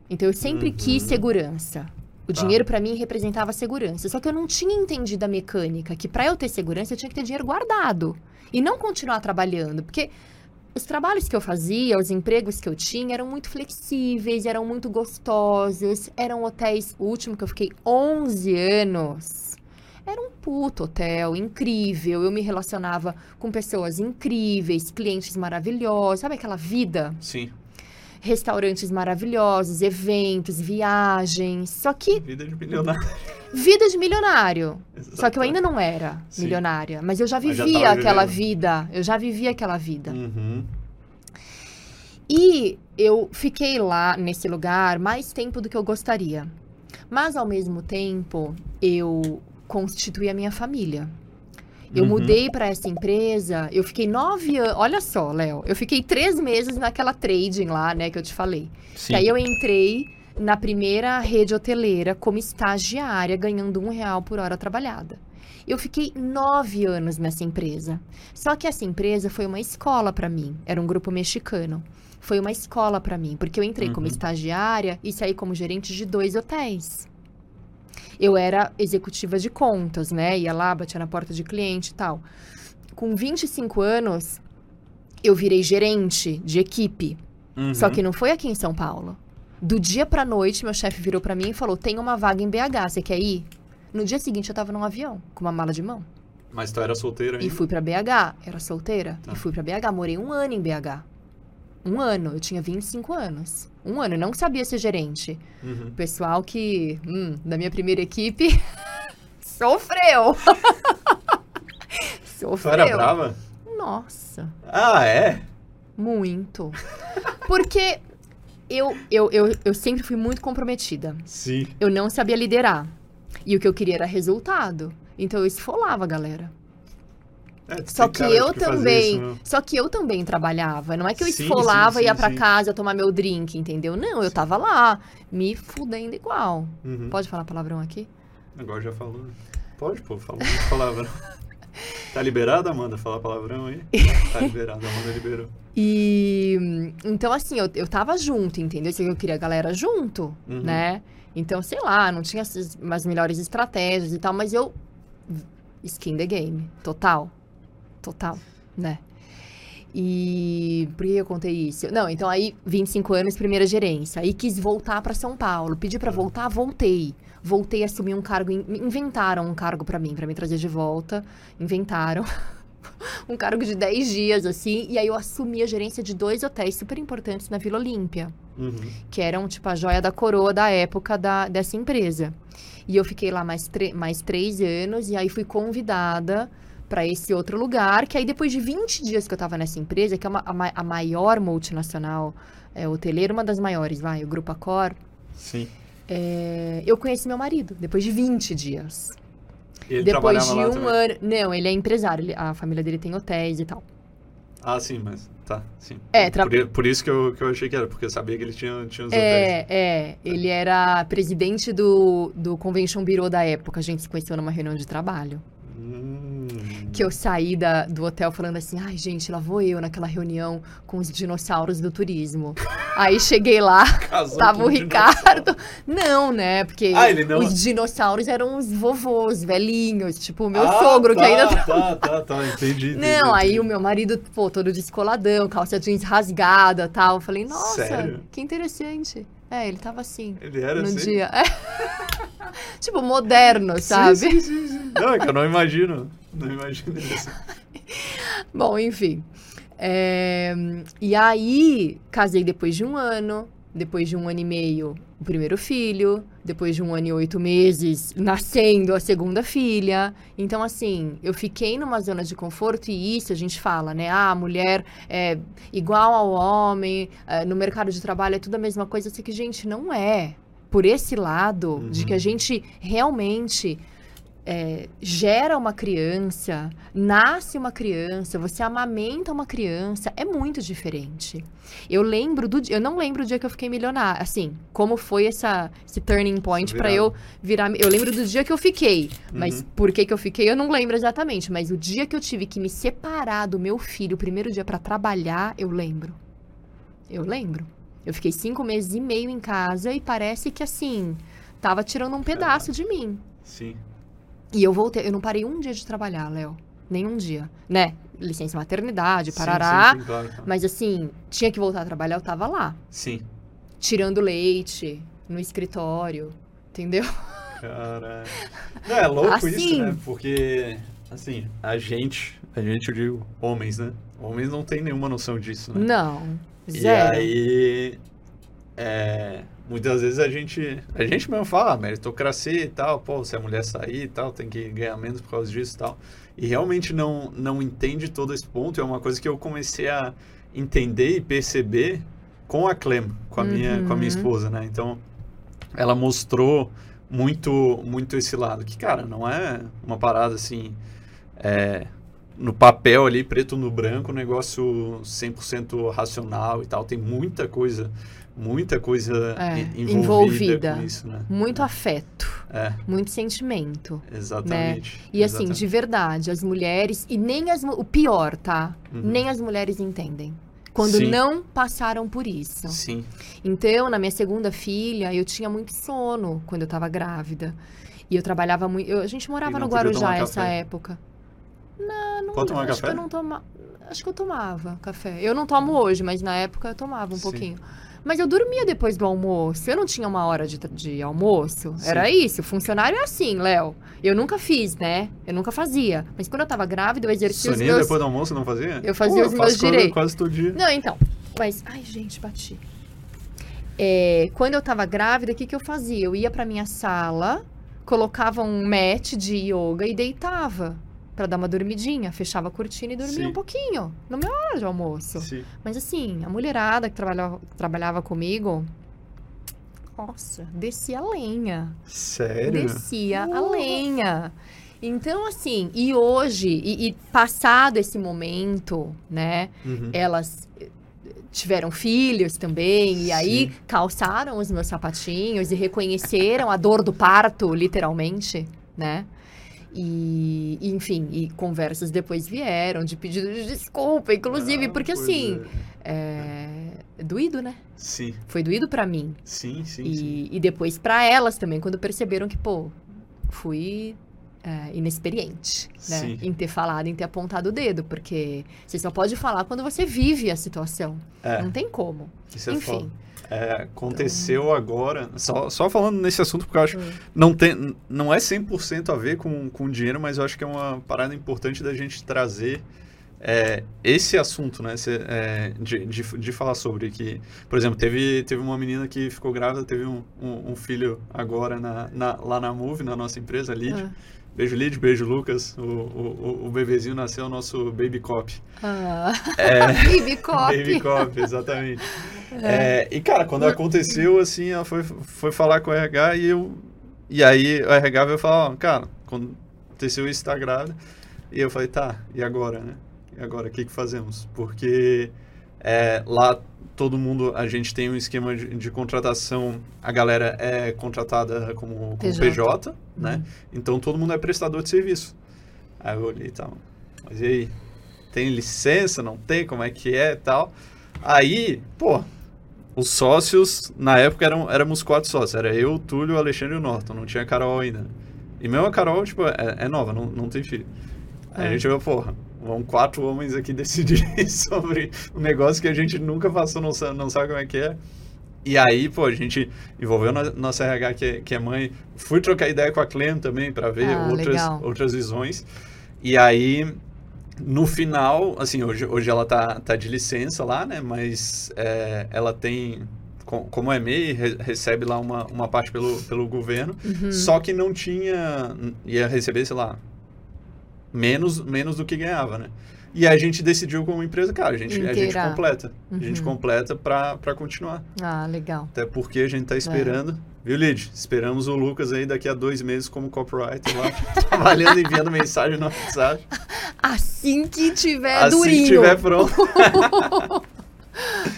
Então eu sempre Uhum. quis segurança. O Tá. dinheiro pra mim representava segurança. Só que eu não tinha entendido a mecânica que pra eu ter segurança eu tinha que ter dinheiro guardado e não continuar trabalhando, porque os trabalhos que eu fazia, os empregos que eu tinha eram muito flexíveis, eram muito gostosos, eram hotéis, o último que eu fiquei 11 anos. Era um puto hotel, incrível. Eu me relacionava com pessoas incríveis, clientes maravilhosos, sabe aquela vida? Sim. Restaurantes maravilhosos, eventos, viagens. Só que Vida de milionário. vida de milionário. Só que eu ainda não era Sim. milionária, mas eu já vivia aquela vida. Eu já vivia aquela vida. Uhum. E eu fiquei lá nesse lugar mais tempo do que eu gostaria. Mas ao mesmo tempo, eu constituí a minha família. Eu Uhum. mudei para essa empresa, eu fiquei nove anos. Olha só, Léo, eu fiquei três meses naquela trading lá, né, que eu te falei. Sim. Que aí eu entrei na primeira rede hoteleira como estagiária, ganhando um real por hora trabalhada. Eu fiquei nove anos nessa empresa. Só que essa empresa foi uma escola para mim. Era um grupo mexicano. Foi uma escola para mim, porque eu entrei como Uhum. estagiária e saí como gerente de dois hotéis. Eu era executiva de contas, né? Ia lá, batia na porta de cliente e tal. Com 25 anos, eu virei gerente de equipe. Uhum. Só que não foi aqui em São Paulo. Do dia pra noite, meu chefe virou pra mim e falou: tem uma vaga em BH, você quer ir? No dia seguinte, eu tava num avião, com uma mala de mão. Mas tu era solteira E ainda? fui pra BH. Era solteira. Tá. E fui pra BH. Morei um ano em BH. Um ano. Eu tinha 25 anos. Um ano. Eu não sabia ser gerente. Uhum. O pessoal que, hum, da minha primeira equipe, sofreu. Tu sofreu. era brava? Nossa. Ah, é? Muito. Porque eu, eu, eu, eu sempre fui muito comprometida. Sim. Eu não sabia liderar. E o que eu queria era resultado. Então eu esfolava a galera. É, Só que eu fazia também, isso mesmo. só que eu também trabalhava. Não é que eu Sim, esfolava sim, e ia sim. casa tomar meu drink, entendeu? Não, eu tava lá, me fudendo igual. Uhum. Pode falar palavrão aqui? Agora já falou. né? Pode, pô, falou muito palavrão. Tá liberado, Amanda, falar palavrão aí? Tá liberado, a Amanda liberou. E então, assim, eu, eu tava junto, entendeu? Se eu queria a galera junto, Uhum. né? Então, sei lá, não tinha as, as melhores estratégias e tal, mas eu. Skin the game. Total. Total, né? E por que eu contei isso? Não, então aí, 25 anos, primeira gerência. Aí quis voltar pra São Paulo. Pedi pra voltar, voltei. Voltei a assumir um cargo. in- Inventaram um cargo pra mim, pra me trazer de volta. Inventaram. um cargo de 10 dias, assim. E aí eu assumi a gerência de dois hotéis super importantes na Vila Olímpia Uhum. que eram tipo a joia da coroa da época da, dessa empresa. E eu fiquei lá mais, mais três anos e aí fui convidada para esse outro lugar, que aí depois de 20 dias que eu tava nessa empresa, que é uma, a, a maior multinacional é, hoteleira, uma das maiores, vai, o Grupo Accor, Sim. é, eu conheci meu marido, depois de 20 dias. Ele depois de um ano. Não, ele é empresário, ele- a família dele tem hotéis e tal. Ah, sim, mas tá, sim. É, tra- por, por isso que eu, que eu achei que era, porque eu sabia que ele tinha, tinha os hotéis. É, é. Ele era presidente do, do Convention Bureau da época. A gente se conheceu numa reunião de trabalho. Hum. Que eu saí da, do hotel falando assim, ai, gente, lá vou eu naquela reunião com os dinossauros do turismo. Aí cheguei lá, Casou tava o Ricardo. Não, né? Porque Ah, não- os dinossauros eram os vovôs, velhinhos, tipo o meu Ah, sogro, que tá, ainda Tá, tá, tá, entendi. entendi, Não, aí entendi. o meu marido, pô, todo descoladão, calça jeans rasgada tal. Eu falei, nossa, Sério? que interessante. É, ele tava assim Ele era no assim? dia. É. tipo, moderno, sabe? Sim, sim, sim. Não, é que eu não imagino. Não imagino ele assim. Bom, enfim. É, E aí, casei depois de um ano. Depois de um ano e meio, o primeiro filho. Depois de um ano e oito meses, nascendo a segunda filha. Então, assim, eu fiquei numa zona de conforto e isso a gente fala, né? Ah, a mulher é igual ao homem, é, no mercado de trabalho é tudo a mesma coisa. Só que, gente, não é. Por esse lado, de Uhum. que a gente realmente é, gera uma criança, nasce uma criança, você amamenta uma criança, é muito diferente. Eu lembro do dia, eu não lembro o dia que eu fiquei milionária, assim, como foi essa, esse turning point virada. eu virar, eu lembro do dia que eu fiquei, mas Uhum. por que que eu fiquei eu não lembro exatamente, mas o dia que eu tive que me separar do meu filho, o primeiro dia pra trabalhar, eu lembro. Eu lembro. Eu fiquei cinco meses e meio em casa e parece que assim, tava tirando um pedaço de mim. Sim. E eu voltei, eu não parei um dia de trabalhar, Léo. Nenhum dia. Né? Licença maternidade, Sim, parará. Sim, sim, claro, claro. Mas assim, tinha que voltar a trabalhar, eu tava lá. Sim. Tirando leite, no escritório. Entendeu? Caralho. Não, é louco isso, Assim. né? Porque, assim, a gente, a gente, eu digo, homens, né? Homens não tem nenhuma noção disso, né? Não. E Zero. aí, é, muitas vezes a gente, a gente mesmo fala, ah, meritocracia e tal, pô, se a mulher sair e tal, tem que ganhar menos por causa disso e tal. E realmente não, não entende todo esse ponto. É uma coisa que eu comecei a entender e perceber com a Clem, com a, minha, com a minha Uhum. esposa, né? Então, ela mostrou muito, muito esse lado. Que, cara, não é uma parada assim, é, no papel ali, preto no branco, um negócio 100% racional e tal. Tem muita coisa, muita coisa É, en- envolvida, envolvida. isso, né? Muito afeto, É, muito sentimento. exatamente. E assim, exatamente. de verdade, as mulheres, e nem as. O pior, tá? Uhum. Nem as mulheres entendem. Quando Sim. não passaram por isso. Sim, Então, na minha segunda filha, eu tinha muito sono quando eu tava grávida. E eu trabalhava muito. eu- a gente morava E no Guarujá essa café? época. Não, não Pode tomar acho café? que eu não tomava. Acho que eu tomava café. Eu não tomo hoje, mas na época eu tomava um Sim. pouquinho. Mas eu dormia depois do almoço. Eu não tinha uma hora de, de almoço. Sim. Era isso. Funcionário é assim, Léo. Eu nunca fiz, né? Eu nunca fazia. Mas quando eu tava grávida, eu exercia os Soninho meus. depois do almoço não fazia? Eu fazia Pô, os eu meus direitos. Quase todo dia. Não, então. Mas, ai, gente, bati. É, quando eu tava grávida, o que, que eu fazia? Eu ia pra minha sala, colocava um mat de yoga e deitava pra dar uma dormidinha. Fechava a cortina e dormia Sim. um pouquinho, na minha hora de almoço. Sim. Mas assim, a mulherada que trabalhava, trabalhava comigo, nossa, descia a lenha. Sério? Descia a lenha. Então, assim, e hoje, e, e passado esse momento, né, Uhum. elas tiveram filhos também, e aí Sim. calçaram os meus sapatinhos e reconheceram a dor do parto, literalmente, né? E, e, enfim, e conversas depois vieram de pedido de desculpa, inclusive, Ah, porque assim, é. é doído, né? Sim, Foi doído pra mim. sim, sim, sim. E, e depois pra elas também, quando perceberam que, pô, fui é, inexperiente, né? Em ter falado, em ter apontado o dedo, porque você só pode falar quando você vive a situação. É, Não tem como. isso é Enfim. É, aconteceu agora, só, só falando nesse assunto, porque eu acho Hum. não tem não é 100% a ver com, com dinheiro, mas eu acho que é uma parada importante da gente trazer é, esse assunto, né? Esse, de, de, de falar sobre que, por exemplo, teve, teve uma menina que ficou grávida, teve um, um, um filho agora na, na- lá na Move, na nossa empresa, Lid. Ah. Beijo, Lid, beijo, Lucas. O, o, o- bebezinho nasceu, o nosso Baby Cop. Ah. É, Baby Cop. Baby Cop, exatamente. É, e, cara, quando aconteceu, assim, ela foi, foi falar com o RH e eu... E aí o RH veio falar, cara, quando aconteceu isso, tá grávida. E eu falei, tá, e agora, né? E agora, o que que fazemos? Porque é, lá todo mundo, a gente tem um esquema de, de contratação, a galera é contratada como, como PJ. PJ, né? Uhum. Então todo mundo é prestador de serviço. Aí eu olhei e tal, mas e aí? Tem licença, não tem? Como é que é e tal? Aí, pô, os sócios, na época eram, éramos quatro sócios. Era eu, o Túlio, o Alexandre e o Norton. Não tinha Carol ainda. E mesmo a Carol, tipo, é, é nova, não, não tem filho. Aí É. a gente falou, porra, vão quatro homens aqui decidir sobre um negócio que a gente nunca passou, não sabe, não sabe como é que é. E aí, pô, a gente envolveu no, nossa RH, que é, que é mãe. Fui trocar ideia com a Clem também, para ver Ah, outras, legal. outras visões. E aí, no final, assim, hoje, hoje ela tá, tá de licença lá, né? Mas é, ela tem, com- como é MEI, re- recebe lá uma, uma parte pelo, pelo governo. Uhum. Só que não tinha, ia receber, sei lá, menos, menos do que ganhava, né? E aí a gente decidiu como empresa, cara, a gente, a gente completa. A gente Uhum. completa pra, pra continuar. Ah, legal. Até porque a gente tá esperando. Viu, Lid? Esperamos o Lucas aí daqui a dois meses como copywriter lá, trabalhando, enviando mensagem no WhatsApp. Assim que tiver assim durinho. que tiver pronto.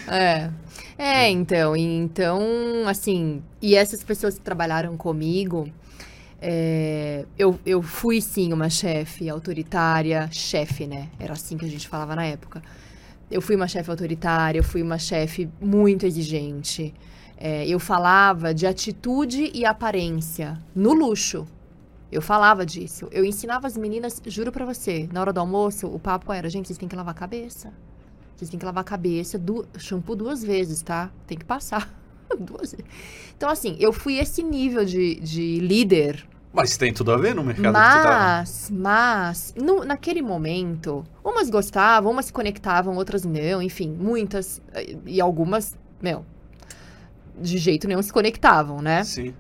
É. É, então, e então, assim, e essas pessoas que trabalharam comigo, é, eu, eu fui sim uma chefe autoritária, chefe, né? Era assim que a gente falava na época. Eu fui uma chefe autoritária, eu fui uma chefe muito exigente. É, eu falava de atitude e aparência no luxo. Eu falava disso. Eu ensinava as meninas, juro pra você, na hora do almoço, o papo era, gente, vocês têm que lavar a cabeça. Vocês têm que lavar a cabeça, du shampoo duas vezes, tá? Tem que passar. Então, assim, eu fui esse nível de, de líder. Mas tem tudo a ver no mercado que tu tá. Mas, mas, no- naquele momento, umas gostavam, umas se conectavam, outras não, enfim, muitas. eh, E algumas, meu, de jeito nenhum se conectavam, né? Sim.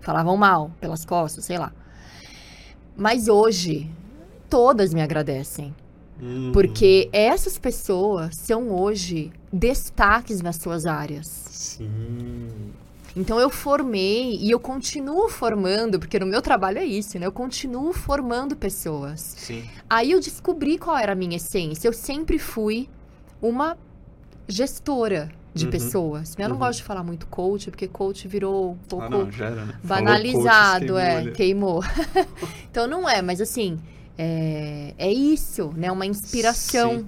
falavam mal pelas costas, sei lá. Mas hoje, todas me agradecem. Uhum. Porque essas pessoas são hoje destaques nas suas áreas. Sim. Então eu formei e eu continuo formando, porque no meu trabalho é isso, né? Eu continuo formando pessoas. Sim. Aí eu descobri qual era a minha essência. Eu sempre fui uma gestora de Uhum. pessoas. Eu não Uhum. gosto de falar muito coach, porque coach virou um pouco Ah, não, era, né? Banalizado, é, queimou queimou. ali. então não é, mas assim, é, é isso, né? Uma inspiração.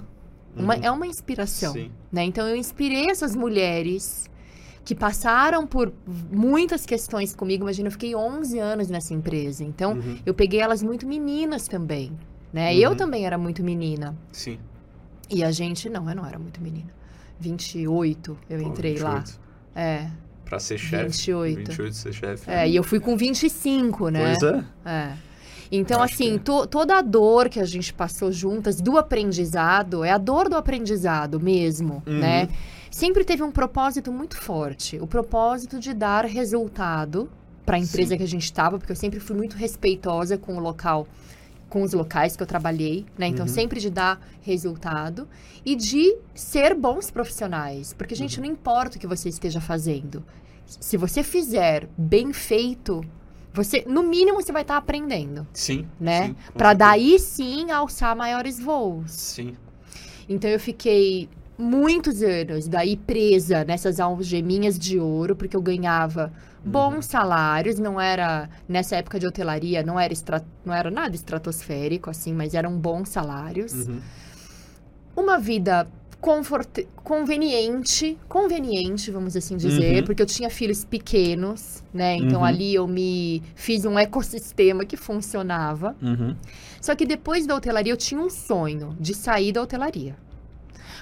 Uma- Uhum. É uma inspiração, Sim. né? Então eu inspirei essas mulheres que passaram por muitas questões comigo. Imagina, eu fiquei 11 anos nessa empresa. Então Uhum. eu peguei elas muito meninas também, né? Uhum. Eu também era muito menina. Sim. E a gente, não, eu não era muito menina. 28 eu Pô, entrei lá. 28. É, Pra ser chefe. 28. 28 ser chefe. é, e eu fui com 25, né? Pois é. É. Então, acho assim, que- to- toda a dor que a gente passou juntas do aprendizado é a dor do aprendizado mesmo, Uhum. né? Sempre teve um propósito muito forte. O propósito de dar resultado para a empresa Sim. que a gente estava, porque eu sempre fui muito respeitosa com o local, com os locais que eu trabalhei, né? Então, Uhum. sempre de dar resultado e de ser bons profissionais. Porque, gente, Uhum. não importa o que você esteja fazendo. Se você fizer bem feito, você, no mínimo, você vai estar aprendendo, Sim. né? certeza. daí sim alçar maiores voos. Sim. Então eu fiquei muitos anos daí presa nessas algeminhas de ouro, porque eu ganhava bons salários, não era nessa época de hotelaria, não era estra- não era nada estratosférico assim, mas eram bons salários. Uhum. Uma vida confort... conveniente, conveniente, vamos assim dizer, Uhum. porque eu tinha filhos pequenos, né? Então Uhum. ali eu me fiz um ecossistema que funcionava. Uhum. Só que depois da hotelaria eu tinha um sonho de sair da hotelaria.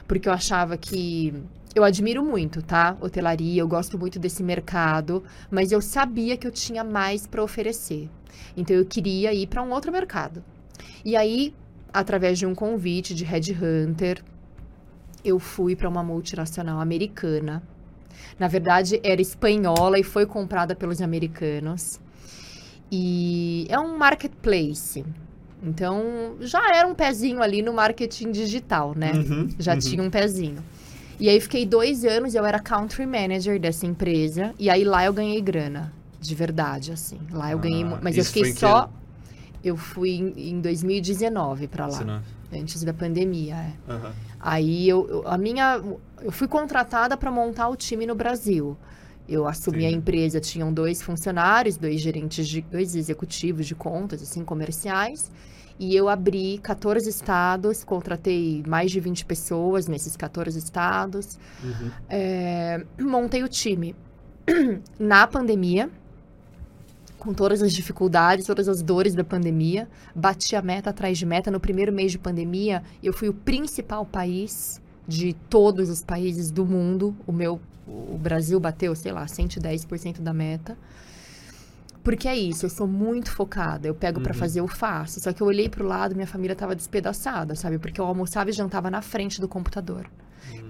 Porque eu achava que. Eu admiro muito, tá? Hotelaria, eu gosto muito desse mercado, mas eu sabia que eu tinha mais para oferecer. Então eu queria ir para um outro mercado. E aí, através de um convite de Headhunter, eu fui para uma multinacional americana. Na verdade, era espanhola e foi comprada pelos americanos. E é um marketplace. Então, já era um pezinho ali no marketing digital, né? Uhum. Já Uhum. tinha um pezinho. E aí, fiquei dois anos, eu era country manager dessa empresa. E aí, lá eu ganhei grana. De verdade, assim. Lá eu ganhei... Ah, Mas eu fiquei só... Eu fui em, em 2019 pra lá. Se não- Antes da pandemia, é. Aham. Aí eu, eu- a minha, eu fui contratada para montar o time no Brasil. Eu assumi a Entendi. empresa, tinham dois funcionários, dois gerentes, de, dois executivos de contas, assim, comerciais. E eu abri 14 estados, contratei mais de 20 pessoas nesses 14 estados. Uhum. É, montei o time na pandemia, com todas as dificuldades, todas as dores da pandemia. Bati a meta atrás de meta. No primeiro mês de pandemia, eu fui o principal país de todos os países do mundo. O meu, o Brasil bateu, sei lá, 110% da meta. Porque é isso, eu sou muito focada. Eu pego pra Uhum. fazer, eu faço. Só que eu olhei pro lado, minha família tava despedaçada, sabe? Porque eu almoçava e jantava na frente do computador.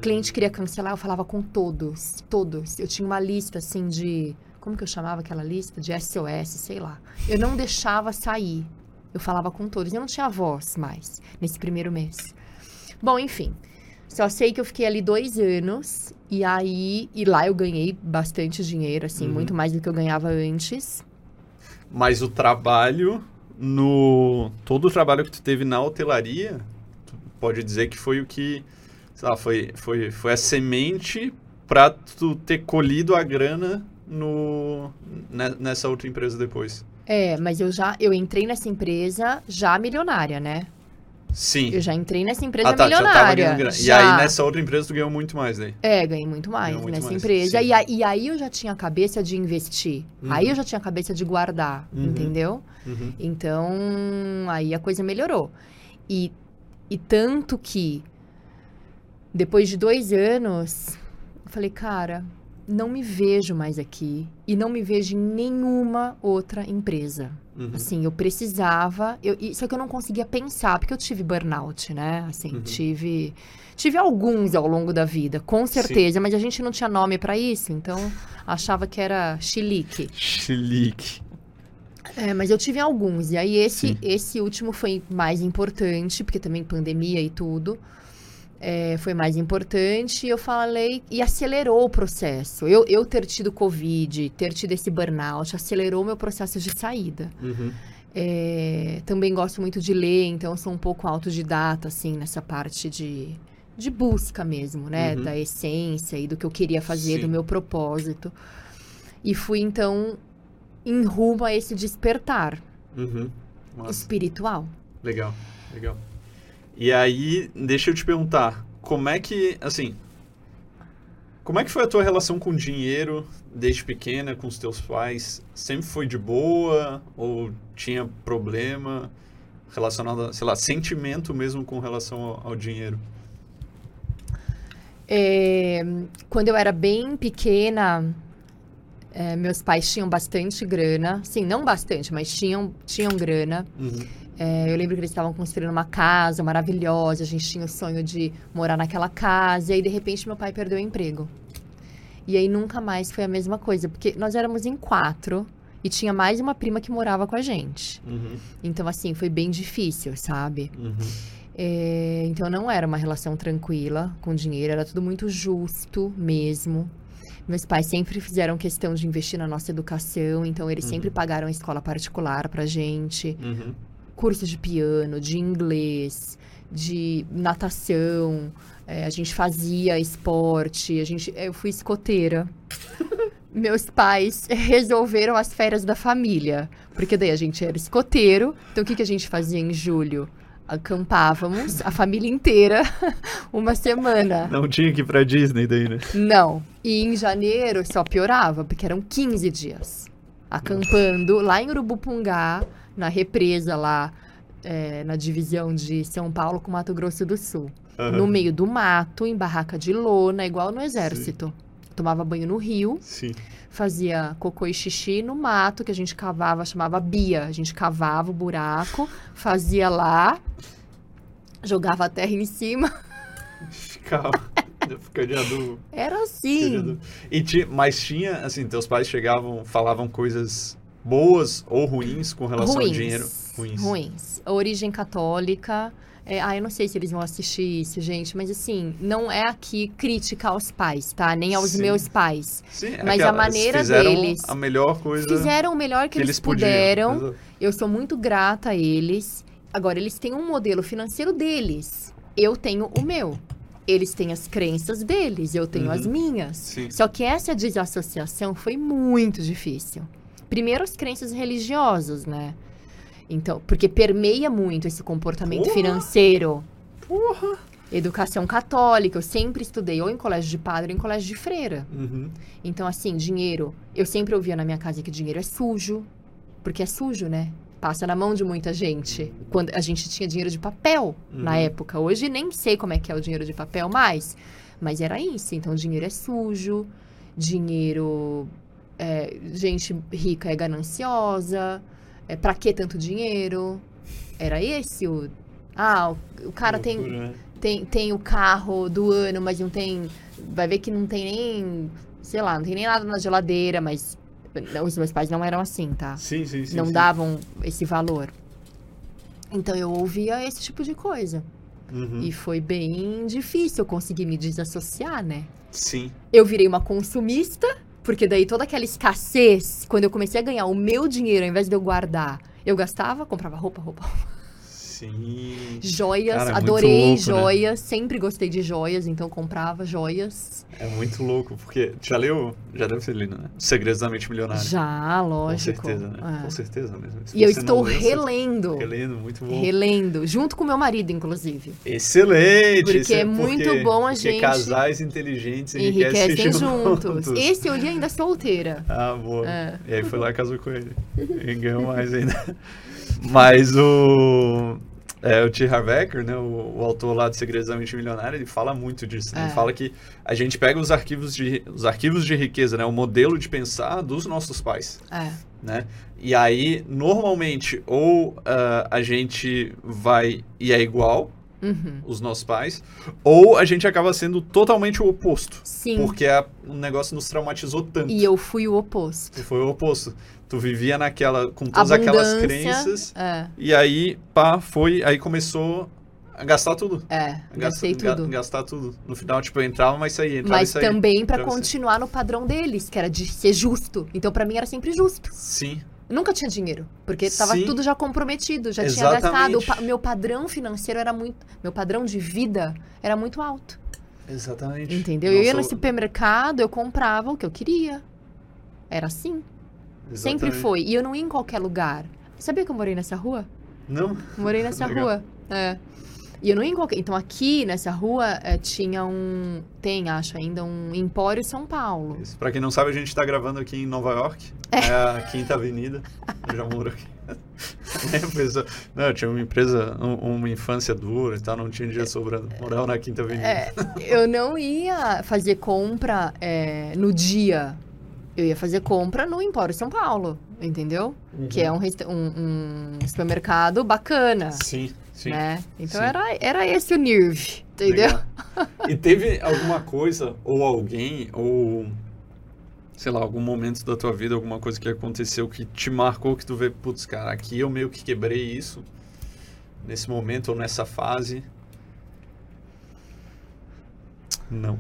Cliente queria cancelar, eu falava com todos, todos. Eu tinha uma lista assim de, como que eu chamava aquela lista? De SOS, sei lá. Eu não deixava sair. Eu falava com todos. Eu não tinha voz mais nesse primeiro mês. Bom, enfim. Só sei que eu fiquei ali dois anos e aí e lá eu ganhei bastante dinheiro, assim, Uhum. muito mais do que eu ganhava antes. Mas o trabalho no. Todo o trabalho que tu teve na hotelaria, tu pode dizer que foi o que. Sei lá, foi, foi, foi a semente pra tu ter colhido a grana no, ne- nessa outra empresa depois. É, mas eu já eu entrei nessa empresa já milionária, né? Sim. Eu já entrei nessa empresa ah, tá, já milionária. ganhando grana. E já. aí nessa outra empresa tu ganhou muito mais daí. É, ganhei muito mais Ganhou muito nessa mais, empresa. E, a- e aí eu já tinha a cabeça de investir. Uhum. Aí eu já tinha a cabeça de guardar, Uhum. entendeu? Uhum. Então, aí a coisa melhorou. E, e tanto que, depois de dois anos, eu falei, cara, não me vejo mais aqui. E não me vejo em nenhuma outra empresa. Uhum. Assim, eu precisava, eu, só que eu não conseguia pensar, porque eu tive burnout, né? Assim, Uhum. tive tive alguns ao longo da vida, com certeza, mas a gente não tinha nome pra isso, então achava que era chilique. Chilique. É, mas eu tive alguns, e aí esse Sim. esse último foi mais importante, porque também pandemia e tudo. É, foi mais importante, eu falei, e acelerou o processo. Eu, eu ter tido Covid, ter tido esse burnout, acelerou meu processo de saída. Uhum. É, também gosto muito de ler, então sou um pouco autodidata, assim, nessa parte de, de busca mesmo, né? Uhum. Da essência e do que eu queria fazer, Sim. do meu propósito. E fui, então, em rumo a esse despertar Uhum. Espiritual. Legal, legal. E aí, deixa eu te perguntar, como é que, assim, como é que foi a tua relação com dinheiro desde pequena, com os teus pais? Sempre foi de boa ou tinha problema relacionado, a, sei lá, sentimento mesmo com relação ao, ao dinheiro? É, quando eu era bem pequena, é, meus pais tinham bastante grana. Sim, não bastante, mas tinham, tinham grana. Uhum. É, eu lembro que eles estavam construindo uma casa maravilhosa, a gente tinha o sonho de morar naquela casa, e aí de repente meu pai perdeu o emprego. E aí nunca mais foi a mesma coisa, porque nós éramos em quatro e tinha mais uma prima que morava com a gente. Uhum. Então, assim, foi bem difícil, sabe? Uhum. É, então não era uma relação tranquila com dinheiro, era tudo muito justo mesmo. Meus pais sempre fizeram questão de investir na nossa educação, então eles sempre Uhum. pagaram escola particular pra gente, Uhum. Cursos de piano, de inglês, de natação. é, a gente fazia esporte, a gente, eu fui escoteira. Meus pais resolveram as férias da família, porque daí a gente era escoteiro. Então o que, que a gente fazia em julho? Acampávamos, a família inteira, uma semana. Não tinha que ir pra Disney daí, né? Não. E em janeiro só piorava, porque eram 15 dias. Acampando lá em Urubupungá, na represa lá, é, na divisão de São Paulo com Mato Grosso do Sul. Aham. No meio do mato, em barraca de lona, igual no exército. Tomava banho no rio, Sim. fazia cocô e xixi no mato, que a gente cavava, chamava bia. A gente cavava o buraco, fazia lá, jogava a terra em cima. Ficava. Fica de adulto. Era assim. adulto. E ti- mas tinha, assim, teus pais chegavam, falavam coisas boas ou ruins com relação ruins, ao dinheiro? Ruins. Ruins. Origem católica. é, ah, eu não sei se eles vão assistir isso, gente, mas assim, não é aqui crítica aos pais, tá? Nem aos Sim. meus pais. Sim, é Mas a maneira fizeram deles- a melhor coisa Fizeram o melhor que, que eles podiam. puderam. Exato. Eu sou muito grata a eles. Agora, eles têm um modelo financeiro deles. Eu tenho o meu. Eles têm as crenças deles, eu tenho Uhum. as minhas. Sim. Só que essa desassociação foi muito difícil. Primeiro, as crenças religiosas, né? Então, porque permeia muito esse comportamento Porra! financeiro. Porra! Educação católica, eu sempre estudei ou em colégio de padre ou em colégio de freira. Uhum. Então, assim, dinheiro. Eu sempre ouvia na minha casa que dinheiro é sujo. Porque é sujo, né? Passa na mão de muita gente. Quando a gente tinha dinheiro de papel na Uhum. época. Hoje nem sei como é que é o dinheiro de papel mais. Mas era isso. Então, dinheiro é sujo. Dinheiro. É, gente rica é gananciosa. É, pra que tanto dinheiro? Era esse o. Ah, o, o cara tem, né? tem, tem o carro do ano, mas não tem. Vai ver que não tem nem. Sei lá, não tem nem nada na geladeira, mas. Os meus pais não eram assim, tá? Sim, sim, sim. não sim. davam esse valor. Então eu ouvia esse tipo de coisa. Uhum. E foi bem difícil eu conseguir me desassociar, né? Sim. Eu virei uma consumista, porque daí toda aquela escassez, quando eu comecei a ganhar o meu dinheiro, ao invés de eu guardar, eu gastava, comprava roupa, roupa, Sim. Joias, Cara, é adorei louco, né? joias, sempre gostei de joias, então comprava joias. É muito louco, porque já leu, já deve ter lido, né? Segredos da Mente Milionária. Já, lógico. Com certeza, né? É. Com certeza mesmo. Se E eu estou você- relendo, Relendo, muito bom. relendo, junto com meu marido, inclusive. Excelente! Porque isso é muito bom a porque gente- casais inteligentes Enriquecem enriquecem juntos. Esse eu li ainda solteira. Ah, boa. É. E aí foi lá e casou com ele. E ganhou mais ainda. Mas o. É, o T. Harv Eker, né, o, o autor lá de Segredos da Mente Milionária, ele fala muito disso. Né? Ele É. fala que a gente pega os arquivos de, os arquivos de riqueza, né, o modelo de pensar dos nossos pais. É. né? E aí, normalmente, ou ah, a gente vai e é igual, Uhum. os nossos pais, ou a gente acaba sendo totalmente o oposto. Sim. Porque o negócio nos traumatizou tanto. E eu fui o oposto. Tu foi o oposto. Tu vivia naquela, com todas aquelas Abundância, crenças, É, e aí, pá, foi, aí começou a gastar tudo. é, gastei Gasta- ga- tudo. gastar tudo. No final, tipo, eu entrava, mas saía, entrava Mas e saía. também pra Entrava e saía. continuar no padrão deles, que era de ser justo. Então pra mim era sempre justo. Sim, Eu nunca tinha dinheiro, porque tava Sim. tudo já comprometido, já tinha Exatamente. gastado. O pa- meu padrão financeiro era muito, meu padrão de vida era muito alto, exatamente. entendeu? eu ia no Nossa, supermercado, eu comprava o que eu queria. Era assim, sempre exatamente. foi. E eu não ia em qualquer lugar. Sabia que eu morei nessa rua? Não? Morei nessa rua. É. E eu não ia em qualquer. Então aqui nessa rua eh, tinha um. Tem, acho ainda, um Empório São Paulo. Isso. Pra quem não sabe, a gente tá gravando aqui em Nova York. É, a Quinta Avenida. Eu já moro aqui. É, pessoa- Não, eu tinha uma empresa, um- uma infância dura e tal, não tinha dinheiro sobrando. Morava na Quinta Avenida. É, eu não ia fazer compra no dia. Eu ia fazer compra no Empório São Paulo, entendeu? Uhum. Que é um, um- um supermercado bacana, Sim, sim. né? Então Sim. era, era esse o NIRV, entendeu? Legal. E teve alguma coisa, ou alguém, ou sei lá, algum momento da tua vida, alguma coisa que aconteceu que te marcou, que tu vê, putz, cara, aqui eu meio que quebrei isso, nesse momento ou nessa fase? Não.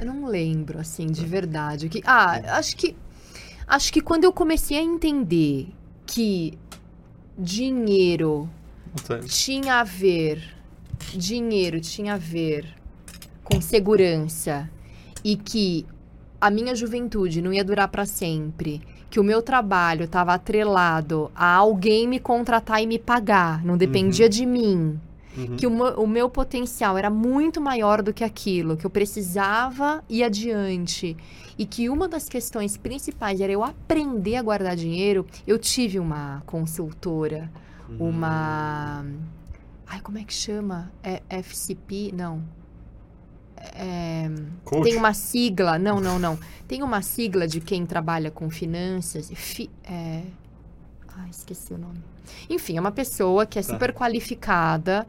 Eu não lembro, assim, de verdade. Que, ah, acho que. Acho que quando eu comecei a entender que dinheiro tinha a ver. Dinheiro tinha a ver com segurança e que a minha juventude não ia durar para sempre, que o meu trabalho estava atrelado a alguém me contratar e me pagar, não dependia Uhum. de mim, Uhum. que o, meu potencial era muito maior do que aquilo, que eu precisava ir adiante e que uma das questões principais era eu aprender a guardar dinheiro. Eu tive uma consultora, Uhum. uma. Ai, como é que chama? É FCP? Não. É, tem uma sigla. Não, não, não. Tem uma sigla de quem trabalha com finanças. Fi, é, ai, esqueci o nome. Enfim, é uma pessoa que é Tá. super qualificada.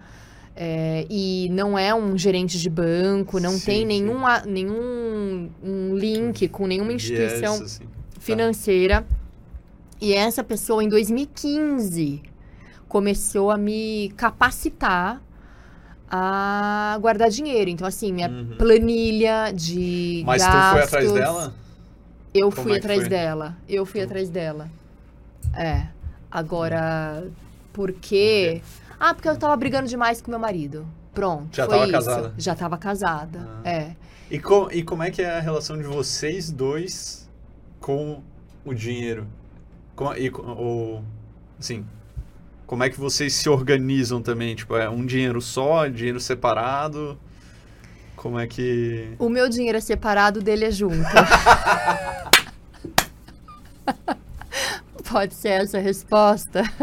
é, e não é um gerente de banco, não Sim, tem sim. nenhum, a- nenhum um link com nenhuma instituição Yes, assim. financeira. E essa pessoa, em 2015, começou a me capacitar a guardar dinheiro. Então, assim, minha Uhum. planilha de Mas gastos... tu foi atrás dela? Eu Como fui é atrás foi? dela. Eu fui Tu- atrás dela. É. Agora, por quê? Ah, porque eu tava brigando demais com meu marido. Pronto, Já foi tava isso. casada? Já tava casada, Ah. é. E, co- e como é que é a relação de vocês dois com o dinheiro? Com, e, co- o, assim, como é que vocês se organizam também? Tipo, é um dinheiro só, dinheiro separado? Como é que... O meu dinheiro é separado, o dele é junto. Pode ser essa a resposta?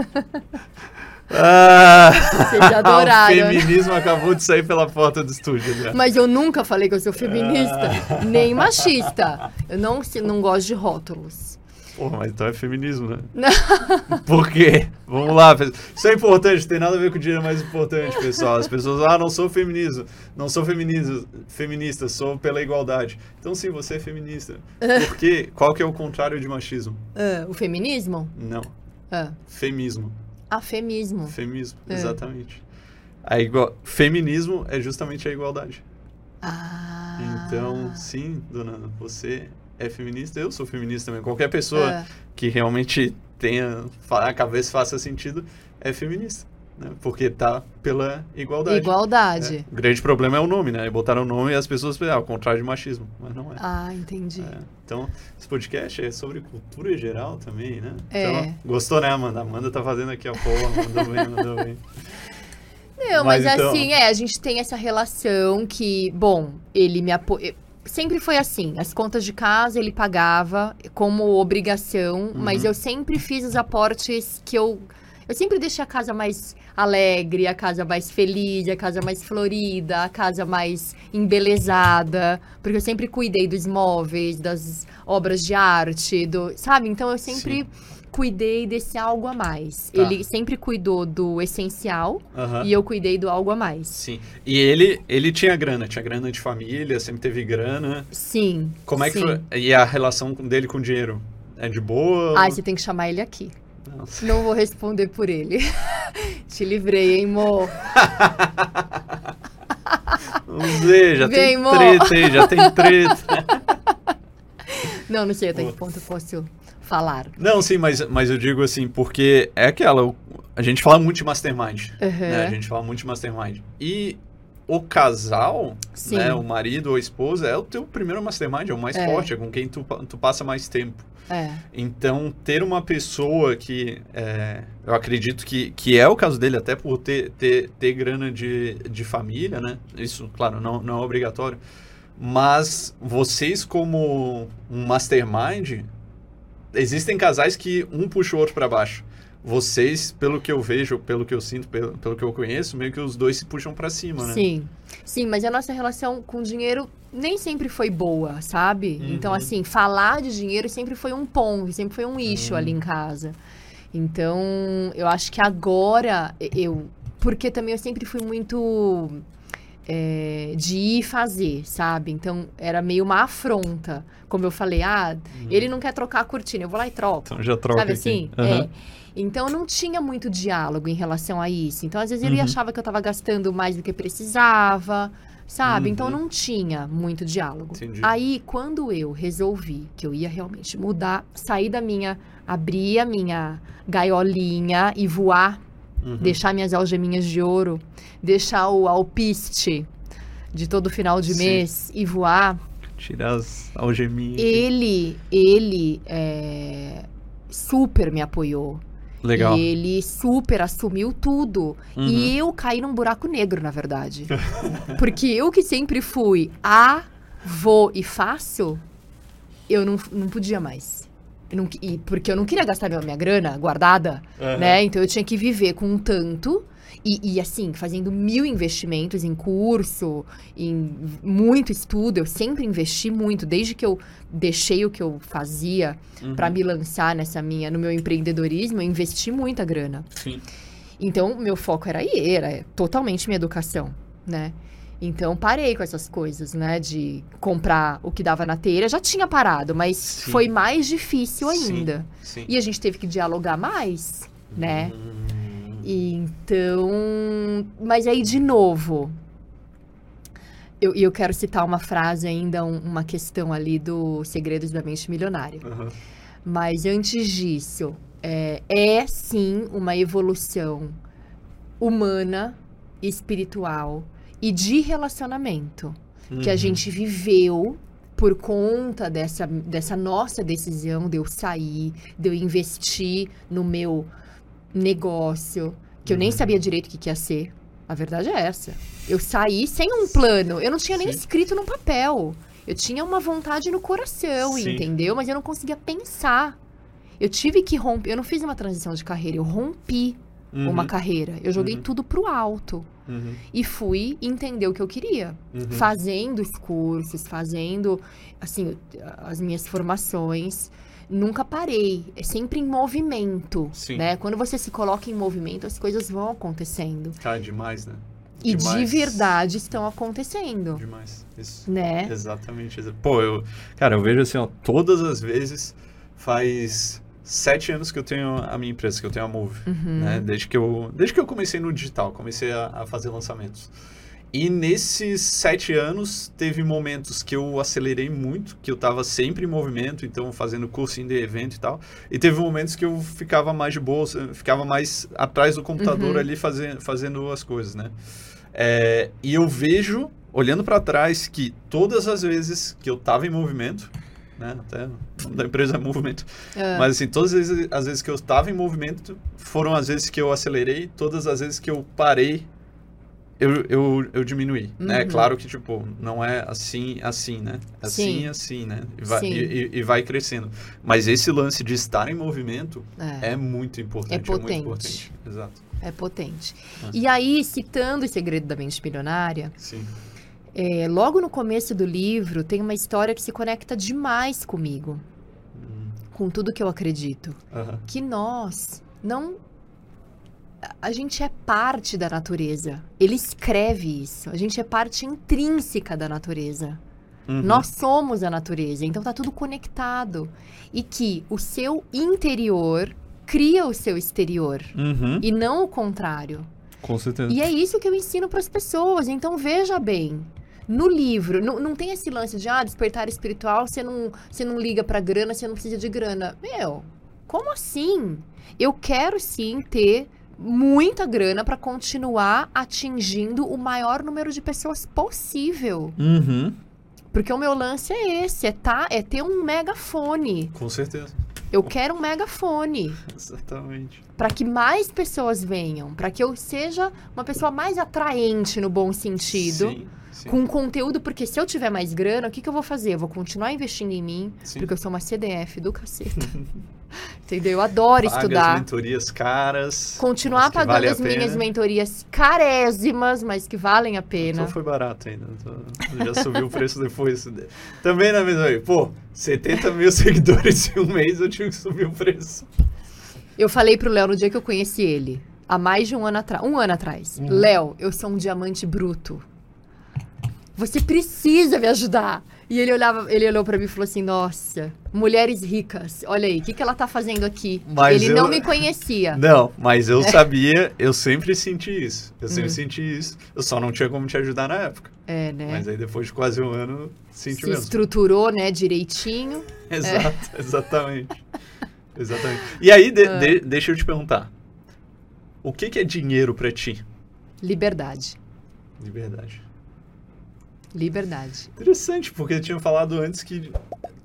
Ah, Vocês adoraram. o feminismo acabou de sair pela porta do estúdio. né? Mas eu nunca falei que eu sou feminista, nem machista. Eu não, não gosto de rótulos. Porra, mas então é feminismo, né? Por quê? Vamos lá. Isso é importante, tem nada a ver com o dinheiro mais importante, pessoal. As pessoas, ah, não sou feminismo, não sou feminista, feminista, sou pela igualdade. Então sim, você é feminista. Por quê? Qual que é o contrário de machismo? Ah, o feminismo? Não, Ah, femismo. afemismo. Feminismo, É. exatamente. A igual... Feminismo é justamente a igualdade. Ah. Então, sim, dona, você é feminista, eu sou feminista também. Qualquer pessoa Ah, que realmente tenha a cabeça faça sentido é feminista, né? Porque tá pela igualdade. igualdade. É. O grande problema é o nome, né? E botaram o nome e as pessoas pensam, ah, o contrário de machismo, mas não é. Ah, entendi. É. Então, esse podcast é sobre cultura geral também, né? É. Então, gostou, né, Amanda? Amanda tá fazendo aqui a porra, mandou bem, mandou bem. Não, mas, Mas então- assim, é, a gente tem essa relação que, bom, ele me apoia. Sempre foi assim, as contas de casa ele pagava como obrigação, Uhum. mas eu sempre fiz os aportes que eu. Eu sempre deixei a casa mais alegre, a casa mais feliz, a casa mais florida, a casa mais embelezada, porque eu sempre cuidei dos móveis, das obras de arte, do, sabe? Então eu sempre cuidei desse algo a mais. Tá. Ele sempre cuidou do essencial, Aham. e eu cuidei do algo a mais. Sim. E ele, ele tinha grana, tinha grana de família, sempre teve grana. Sim. Como é que sim. foi? E a relação dele com o dinheiro? É de boa? Ai, você tem que chamar ele aqui. Nossa. Não vou responder por ele. Te livrei, hein, Mo? Vamos ver, já Vem, tem Mo. treta aí, já tem treta. Não, não sei até que ponto eu posso falar. Não, sim, mas, mas eu digo assim, porque é aquela. A gente fala muito de mastermind. Uhum. Né? A gente fala muito de mastermind. E o casal, Sim. né, o marido ou a esposa, é o teu primeiro mastermind, é o mais É. forte, é com quem tu, tu passa mais tempo. É. Então, ter uma pessoa que é, eu acredito que, que é o caso dele, até por ter, ter, ter grana de, de família, né? Isso, claro, não, não é obrigatório. Mas vocês, como um mastermind, existem casais que um puxa o outro para baixo. Vocês, pelo que eu vejo, pelo que eu sinto, pelo, pelo que eu conheço, meio que os dois se puxam para cima, né? Sim. Sim, mas a nossa relação com dinheiro nem sempre foi boa, sabe? Uhum. Então, assim, falar de dinheiro sempre foi um ponto, sempre foi um issue Uhum. ali em casa. Então, eu acho que agora eu. Porque também eu sempre fui muito. É, de ir fazer, sabe? Então, era meio uma afronta. Como eu falei, ah, ele não quer trocar a cortina, eu vou lá e troco. Então já troca Sabe aqui. assim? Aham. É. Então não tinha muito diálogo em relação a isso. Então, às vezes, ele Uhum. achava que eu tava gastando mais do que precisava. sabe? Então Uhum. não tinha muito diálogo. Entendi. Aí, quando eu resolvi que eu ia realmente mudar, sair da minha. abrir a minha gaiolinha e voar, Uhum. deixar minhas algeminhas de ouro, deixar o alpiste de todo final de Sim. mês e voar, Tirar as algeminhas. ele, ele é, super me apoiou. Legal. E ele super assumiu tudo. Uhum. E eu caí num buraco negro, na verdade. Porque eu que sempre fui a, vou e faço, eu não, não podia mais. Não e porque eu não queria gastar minha, minha grana guardada, Aham. né? Então eu tinha que viver com um tanto. E, e, assim, fazendo mil investimentos em curso, em muito estudo. Eu sempre investi muito, desde que eu deixei o que eu fazia Uhum. pra me lançar nessa minha, no meu empreendedorismo, eu investi muita grana. Sim. Então, meu foco era aí, era totalmente minha educação, né? Então, parei com essas coisas, né? De comprar o que dava na telha. Já tinha parado, mas Sim. foi mais difícil Sim. ainda. Sim. E a gente teve que dialogar mais, né? Hum. E Então, mas aí de novo, eu, e eu quero citar uma frase ainda, um- uma questão ali do Segredos da Mente Milionária. Aham. Mas antes disso, é, é sim uma evolução humana, espiritual e de relacionamento que a Uhum. gente viveu por conta dessa, dessa nossa decisão de eu sair, de eu investir no meu negócio, que eu nem Uhum. sabia direito o que, que ia ser. A verdade é essa. Eu saí sem um plano. Eu não tinha nem Sim. escrito no papel. Eu tinha uma vontade no coração, Sim. entendeu? Mas eu não conseguia pensar. Eu tive que romper. Eu não fiz uma transição de carreira, eu rompi Uhum. uma carreira. Eu joguei Uhum. tudo pro alto. Uhum. E fui entender o que eu queria Uhum. fazendo os cursos, fazendo assim as minhas formações. Nunca parei, é sempre em movimento, Sim. né? Quando você se coloca em movimento, as coisas vão acontecendo Cara, demais, né? e de Demais. verdade estão acontecendo, Demais. Isso. né? Exatamente. exa- Pô, eu. Cara, eu vejo assim, ó, todas as vezes faz sete anos que eu tenho a minha empresa, que eu tenho a Move. Uhum. Né? Desde, que eu, desde que eu comecei no digital, comecei a, a fazer lançamentos. E nesses sete anos, teve momentos que eu acelerei muito, que eu estava sempre em movimento, então fazendo curso de evento e tal. E teve momentos que eu ficava mais de boa, ficava mais atrás do computador Uhum. ali fazendo, fazendo as coisas, né? É, e eu vejo, olhando para trás, que todas as vezes que eu estava em movimento, né? Até da empresa é movimento. Ah, Mas assim, todas as vezes, as vezes que eu estava em movimento foram as vezes que eu acelerei, todas as vezes que eu parei, eu, eu, eu diminuí, né? Uhum. Claro que, tipo, não é assim, assim, né? Assim, Sim. assim, né? E vai, e, e- vai crescendo. Mas esse lance de estar em movimento é, é muito importante. É muito potente. importante. Exato. é potente. Nossa. E aí, citando o segredo da mente milionária, Sim. É, logo no começo do livro tem uma história que se conecta demais comigo, Hum, com tudo que eu acredito. que nós não. a- A gente é parte da natureza. Ele escreve isso. A gente é parte intrínseca da natureza. Uhum. Nós somos a natureza. Então tá tudo conectado. E que o seu interior cria o seu exterior. Uhum. E não o contrário. Com certeza. E é isso que eu ensino para as pessoas. Então veja bem. No livro, não, não tem esse lance de ah, despertar espiritual, você não, você não liga pra grana, você não precisa de grana. Meu, como assim? Eu quero sim ter muita grana para continuar atingindo o maior número de pessoas possível. Uhum. Porque o meu lance é esse, é, tá, é ter um megafone. Com certeza. Eu quero um megafone Exatamente. para que mais pessoas venham, para que eu seja uma pessoa mais atraente no bom sentido. Sim, sim, com conteúdo, porque se eu tiver mais grana, o que, que eu vou fazer? Eu vou continuar investindo em mim, sim. porque eu sou uma CDF do caceta. Entendeu? Eu adoro Paga as estudar. mentorias caras. Continuar pagando vale as minhas mentorias carésimas, mas que valem a pena. Então foi barato ainda. Tô- Já subiu o preço depois. Também na mesma. Pô, 70 mil seguidores em um mês eu tive que subir o preço. Eu falei pro Léo no dia que eu conheci ele, há mais de um ano atrás. Um ano atrás. Uhum. Léo, eu sou um diamante bruto. Você precisa me ajudar. E ele olhava, ele olhou pra mim e falou assim: Nossa, mulheres ricas, olha aí, o que, que ela tá fazendo aqui? Mas ele eu- não me conhecia. Não, mas É. eu sabia, eu sempre senti isso. Eu sempre Hum. senti isso. Eu só não tinha como te ajudar na época. É, né? Mas aí depois de quase um ano, senti Se mesmo. estruturou, né, direitinho. Exato, exatamente. Exatamente. E aí, de- Ah. de- deixa eu te perguntar. O que, que é dinheiro pra ti? Liberdade. De verdade. Liberdade. Interessante, porque eu tinha falado antes que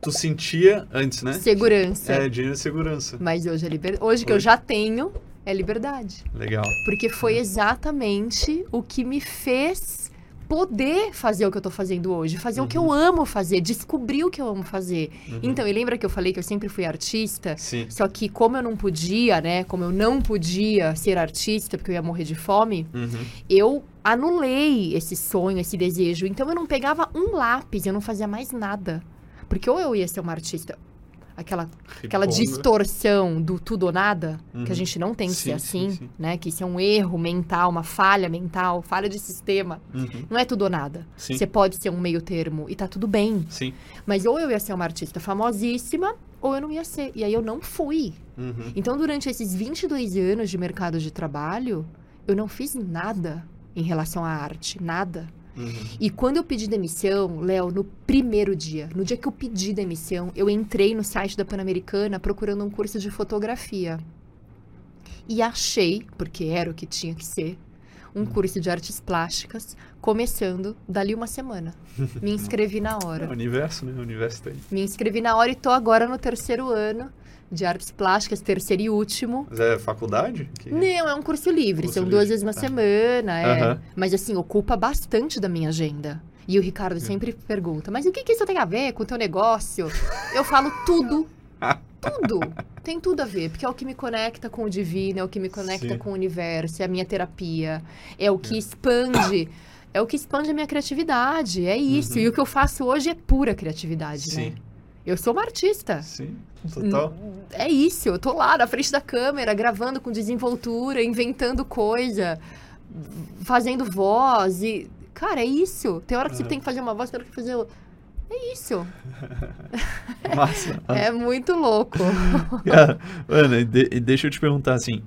tu sentia antes, né? Segurança. É, dinheiro é segurança. Mas hoje é liberdade. Hoje que eu Hoje. já tenho, é liberdade. Legal. Porque foi exatamente o que me fez poder fazer o que eu tô fazendo hoje, fazer o que eu amo fazer, descobrir o que eu amo fazer. Uhum. Então, e lembra que eu falei que eu sempre fui artista? Sim. Só que como eu não podia, né? Como eu não podia ser artista porque eu ia morrer de fome, Uhum. eu anulei esse sonho, esse desejo. Então eu não pegava um lápis, eu não fazia mais nada. Porque ou eu ia ser uma artista, aquela, aquela distorção do tudo ou nada, que Uhum. a gente não tem que ser Sim, sim, assim, sim. né? Que isso é um erro mental, uma falha mental, falha de sistema. Uhum. Não é tudo ou nada. Sim. Você pode ser um meio termo e tá tudo bem. Sim. Mas ou eu ia ser uma artista famosíssima, ou eu não ia ser. E aí eu não fui. Uhum. Então, durante esses 22 anos de mercado de trabalho, eu não fiz nada em relação à arte, nada. Uhum. E quando eu pedi demissão, Léo, no primeiro dia, no dia que eu pedi demissão, eu entrei no site da Pan-Americana procurando um curso de fotografia. E achei, porque era o que tinha que ser, um curso de artes plásticas, começando dali uma semana. Me inscrevi na É o hora. universo, né? O universo tá aí. Me inscrevi na hora e tô agora no terceiro ano de artes plásticas, terceiro e último. Mas é faculdade? Que- Não, é um curso livre, Curso são livre, duas vezes na tá. semana, é. Aham. Mas assim, ocupa bastante da minha agenda. E o Ricardo sempre pergunta, mas o que, que isso tem a ver com o teu negócio? Eu falo tudo. Tudo. Tem tudo a ver, porque é o que me conecta com o divino, é o que me conecta Sim. com o universo, é a minha terapia, é o que expande, é o que expande a minha criatividade, é isso. Uhum. E o que eu faço hoje é pura criatividade, Sim. né? Eu sou uma artista. Sim, total. É isso, eu tô lá na frente da câmera, gravando com desenvoltura, inventando coisa, fazendo voz e. Cara, é isso. Tem hora que você Aham. tem que fazer uma voz, tem hora que fazer. outra. É isso. Massa. É muito louco. Cara, Ana, e de- deixa eu te perguntar assim.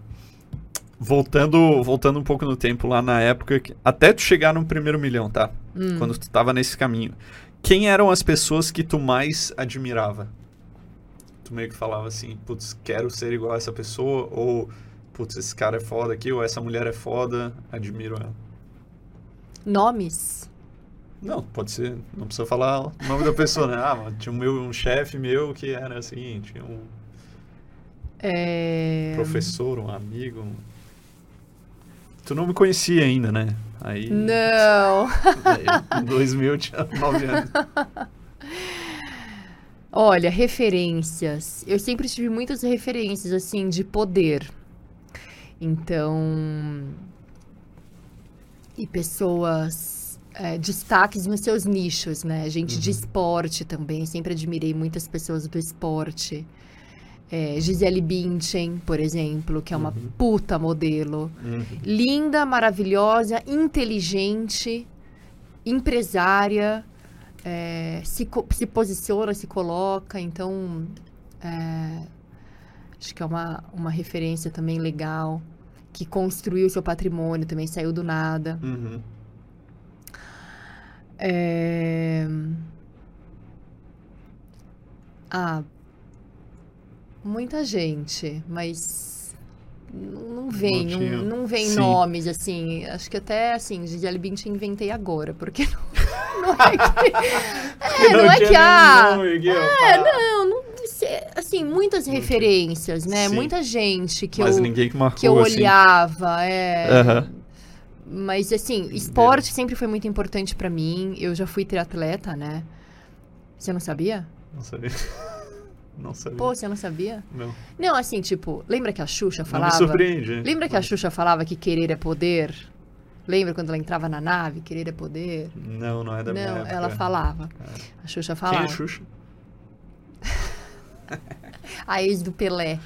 Voltando, voltando um pouco no tempo, lá na época, que- até tu chegar no primeiro milhão, tá? Hum. Quando tu tava nesse caminho. Quem eram as pessoas que tu mais admirava? Tu meio que falava assim, putz, quero ser igual a essa pessoa, ou putz, esse cara é foda aqui, ou essa mulher é foda, admiro ela. Nomes. Não, pode ser, não precisa falar o nome da pessoa, né? Ah, tinha um, meu, um chefe meu que era assim, tinha um É... professor, um amigo. um- Tu não me conhecia ainda, né? Aí, Não. em 2000 eu tinha 9 anos. Olha, referências. Eu sempre tive muitas referências, assim, de poder. Então. E pessoas. é, destaques nos seus nichos, né? Gente de Uhum. esporte também. Sempre admirei muitas pessoas do esporte. É, Gisele Bündchen, por exemplo, que é uma Uhum. puta modelo. Uhum. Linda, maravilhosa, inteligente, empresária, é, se, se posiciona, se coloca, então é, acho que é uma, uma referência também legal, que construiu seu patrimônio, também saiu do nada. Uhum. É, Ah, muita gente, mas não não vem, não, tinha- não vem Sim. nomes assim. Acho que até assim, Gisele Bündchen inventei agora, porque não, não é que, é, não é que ah, nome aqui, ó. é, não, não se- assim, muitas Não tinha. referências, né? Sim. Muita gente que Mas eu ninguém que marcou que eu assim. olhava, é, mas assim, esporte sempre foi muito importante pra mim. Eu já fui triatleta, né? Você não sabia? Não sabia. Não sabia. Pô, você não sabia? não. Não, assim, tipo, lembra que a Xuxa não me falava? surpreende. hein? Lembra que a Xuxa falava que querer é poder? Lembra quando ela entrava na nave, querer é poder? Não, não é da minha não, época. ela falava. A Xuxa Quem falava. é Xuxa? A ex do Pelé.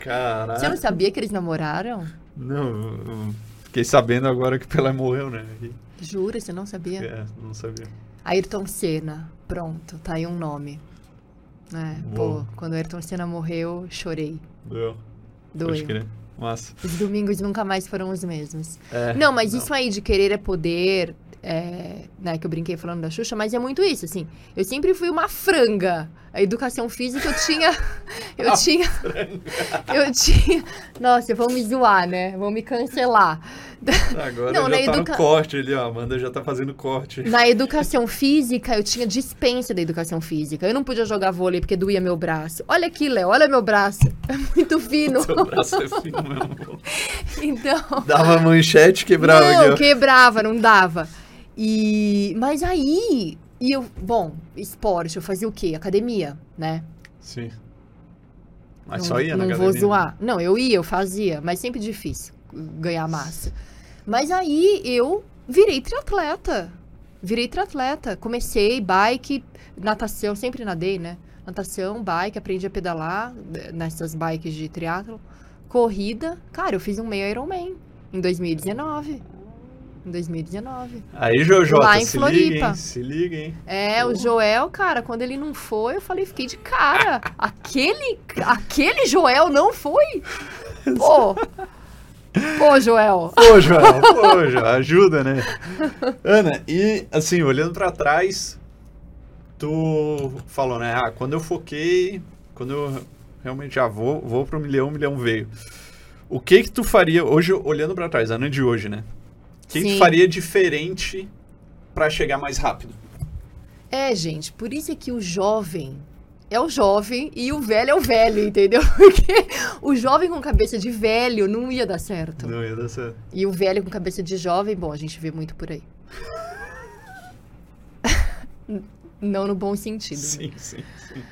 Caraca. Você não sabia que eles namoraram? Não, fiquei sabendo agora que Pelé morreu, né? E- Jura, você não sabia? É, não sabia. Ayrton Senna. Pronto, tá aí um nome. É, pô, quando o Ayrton Senna morreu, chorei. Doeu. Pode Doeu. crer. Massa. Os domingos nunca mais foram os mesmos. É, Não, mas isso aí de querer é poder, é, né, que eu brinquei falando da Xuxa, mas é muito isso, assim. Eu sempre fui uma franga. A educação física eu tinha. Eu tinha. Eu tinha. Nossa, vão me zoar, né? Vão me cancelar. Agora Não, já tá educa- no corte ali, ó. A Amanda já tá fazendo corte. Na educação física, eu tinha dispensa da educação física. Eu não podia jogar vôlei porque doía meu braço. Olha aqui, Léo, olha meu braço. É muito fino. Seu braço é fino mesmo. Então. Dava manchete, quebrava não, aqui, quebrava, não dava. E mas aí, e eu, bom, esporte, eu fazia o quê? Academia, né? Sim. Mas não, só ia na Não academia. vou zoar. Não, eu ia, eu fazia, mas sempre difícil ganhar massa. Mas aí eu virei triatleta. Virei triatleta. Comecei bike, natação, sempre nadei, né? Natação, bike, aprendi a pedalar eh, nessas bikes de triatlo. Corrida, cara, eu fiz um meio Ironman em 2019. Em 2019. Aí, Jojota, Lá em se liga, Floripa. hein? Se liga, hein? É, o Joel, cara, quando ele não foi, eu falei, fiquei de cara. Aquele, aquele Joel não foi? Pô. Pô, Joel. Pô, Joel, pô, Joel, ajuda, né? Ana, e assim, olhando pra trás, tu falou, né? Ah, quando eu foquei, quando eu realmente já vou, vou pro milhão, o milhão veio. O que que tu faria, hoje, olhando pra trás, ano de hoje, né? O que, faria diferente pra chegar mais rápido? É, gente, por isso é que o jovem é o jovem e o velho é o velho, entendeu? Porque o jovem com cabeça de velho não ia dar certo. Não ia dar certo. E o velho com cabeça de jovem, bom, a gente vê muito por aí. não no bom sentido. né? Sim, sim, sim.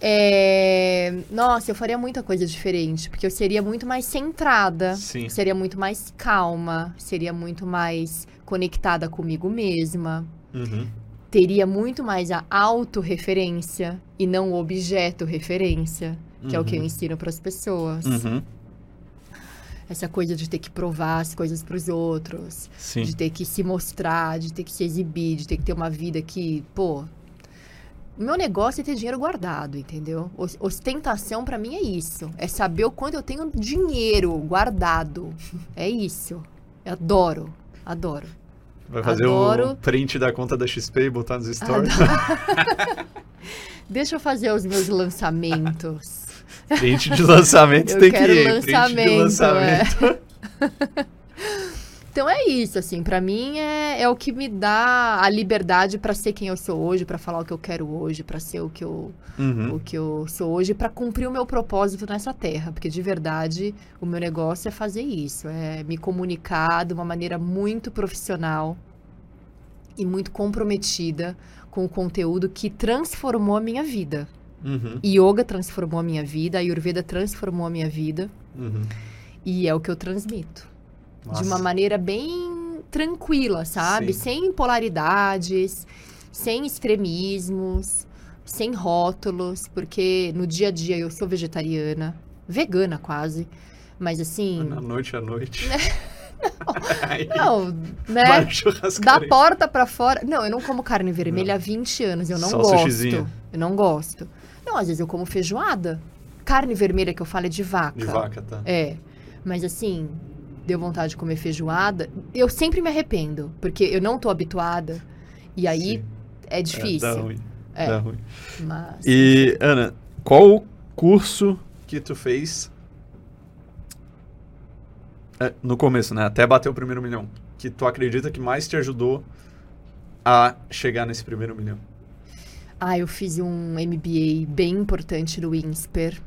É, Nossa, eu faria muita coisa diferente, porque eu seria muito mais centrada, Sim. seria muito mais calma, seria muito mais conectada comigo mesma, Uhum. teria muito mais a autorreferência e não o objeto referência, que é o que eu Uhum. ensino para as pessoas. Uhum. Essa coisa de ter que provar as coisas para os outros, Sim. de ter que se mostrar, de ter que se exibir, de ter que ter uma vida que, pô. O meu negócio é ter dinheiro guardado, entendeu? Os- Ostentação pra mim é isso. É saber o quanto eu tenho dinheiro guardado. É isso. Eu adoro. Adoro. Vai fazer Adoro. o print da conta da XP e botar nos stories? Deixa eu fazer os meus lançamentos. Print de lançamento tem que ir. Print de lançamento, é. Então é isso, assim, pra mim é, é o que me dá a liberdade pra ser quem eu sou hoje, pra falar o que eu quero hoje, pra ser o que eu, Uhum. o que eu sou hoje para cumprir o meu propósito nessa terra, porque de verdade o meu negócio é fazer isso, é me comunicar de uma maneira muito profissional e muito comprometida com o conteúdo que transformou a minha vida. Uhum. Yoga transformou a minha vida, a Ayurveda transformou a minha vida Uhum. e é o que eu transmito Nossa. de uma maneira bem tranquila, sabe? Sim. Sem polaridades, sem extremismos, sem rótulos, porque no dia a dia eu sou vegetariana, vegana quase, mas assim, Na noite à noite. Não, vai né? Da porta pra fora. Não, eu não como carne vermelha há 20 anos, eu não Só gosto. Eu não gosto. Não, às vezes eu como feijoada. Carne vermelha que eu falo é de vaca. De vaca, tá? É. Mas assim, deu vontade de comer feijoada. Eu sempre me arrependo, porque eu não tô habituada. E aí Sim. é É, difícil. dá ruim. É. Dá ruim. Mas. E, Ana, qual o curso que tu fez é, no começo, né? Até bater o primeiro milhão. Que tu acredita que mais te ajudou a chegar nesse primeiro milhão? Ah, eu fiz um MBA bem importante no INSPER.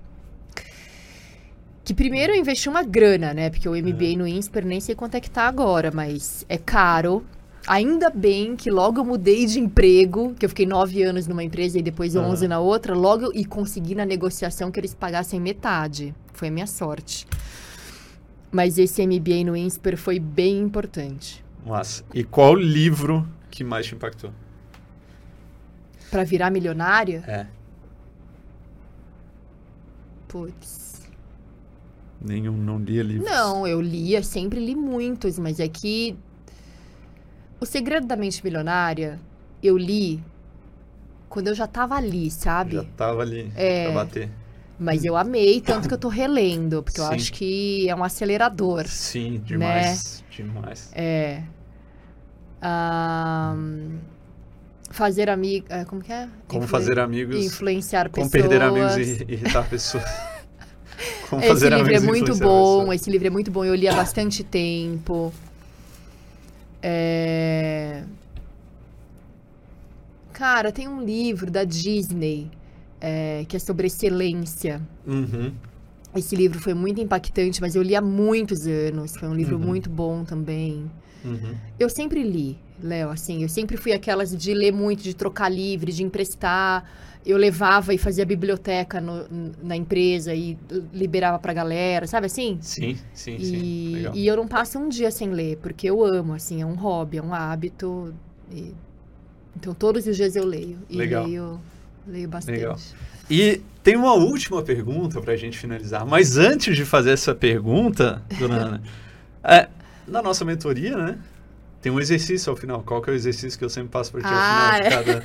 Que primeiro eu investi uma grana, né? Porque o MBA no INSPER nem sei quanto é que tá agora, mas é caro. Ainda bem que logo eu mudei de emprego, que eu fiquei nove anos numa empresa e depois onze na outra, logo e consegui na negociação que eles pagassem metade. Foi a minha sorte. Mas esse MBA no INSPER foi bem importante. Massa. E qual livro que mais te impactou? Pra virar milionária, É. putz. Nenhum, não lia livros. Não, eu lia, sempre li muitos, mas é que o segredo da mente milionária eu li quando eu já tava ali, sabe? Já tava ali É. pra bater. Mas eu amei, tanto que eu tô relendo, porque eu Sim. acho que é um acelerador. Sim, demais. Demais. É. Fazer amigo. Como que é? Como Influen- fazer amigos. Influenciar Como pessoas. perder amigos e irritar pessoas. Como Esse livro é muito bom, esse livro é muito bom, eu li há bastante tempo. É... Cara, tem um livro da Disney é, que é sobre excelência. Uhum. Esse livro foi muito impactante, mas eu li há muitos anos. Foi um livro Uhum. muito bom também. Uhum. Eu sempre li, Léo, assim, eu sempre fui aquelas de ler muito, de trocar livre, de emprestar. Eu levava e fazia biblioteca no- na empresa e liberava pra galera, sabe assim? Sim, sim, sim. E, Legal. e eu não passo um dia sem ler, porque eu amo, assim, é um hobby, é um hábito. e- Então todos os dias eu leio. E Legal. leio, leio bastante. Legal. E tem uma última pergunta pra gente finalizar. Mas antes de fazer essa pergunta, dona Ana, é, na nossa mentoria, né? Tem um exercício ao final. Qual que é o exercício que eu sempre passo pra ti ao Ah, final de cada,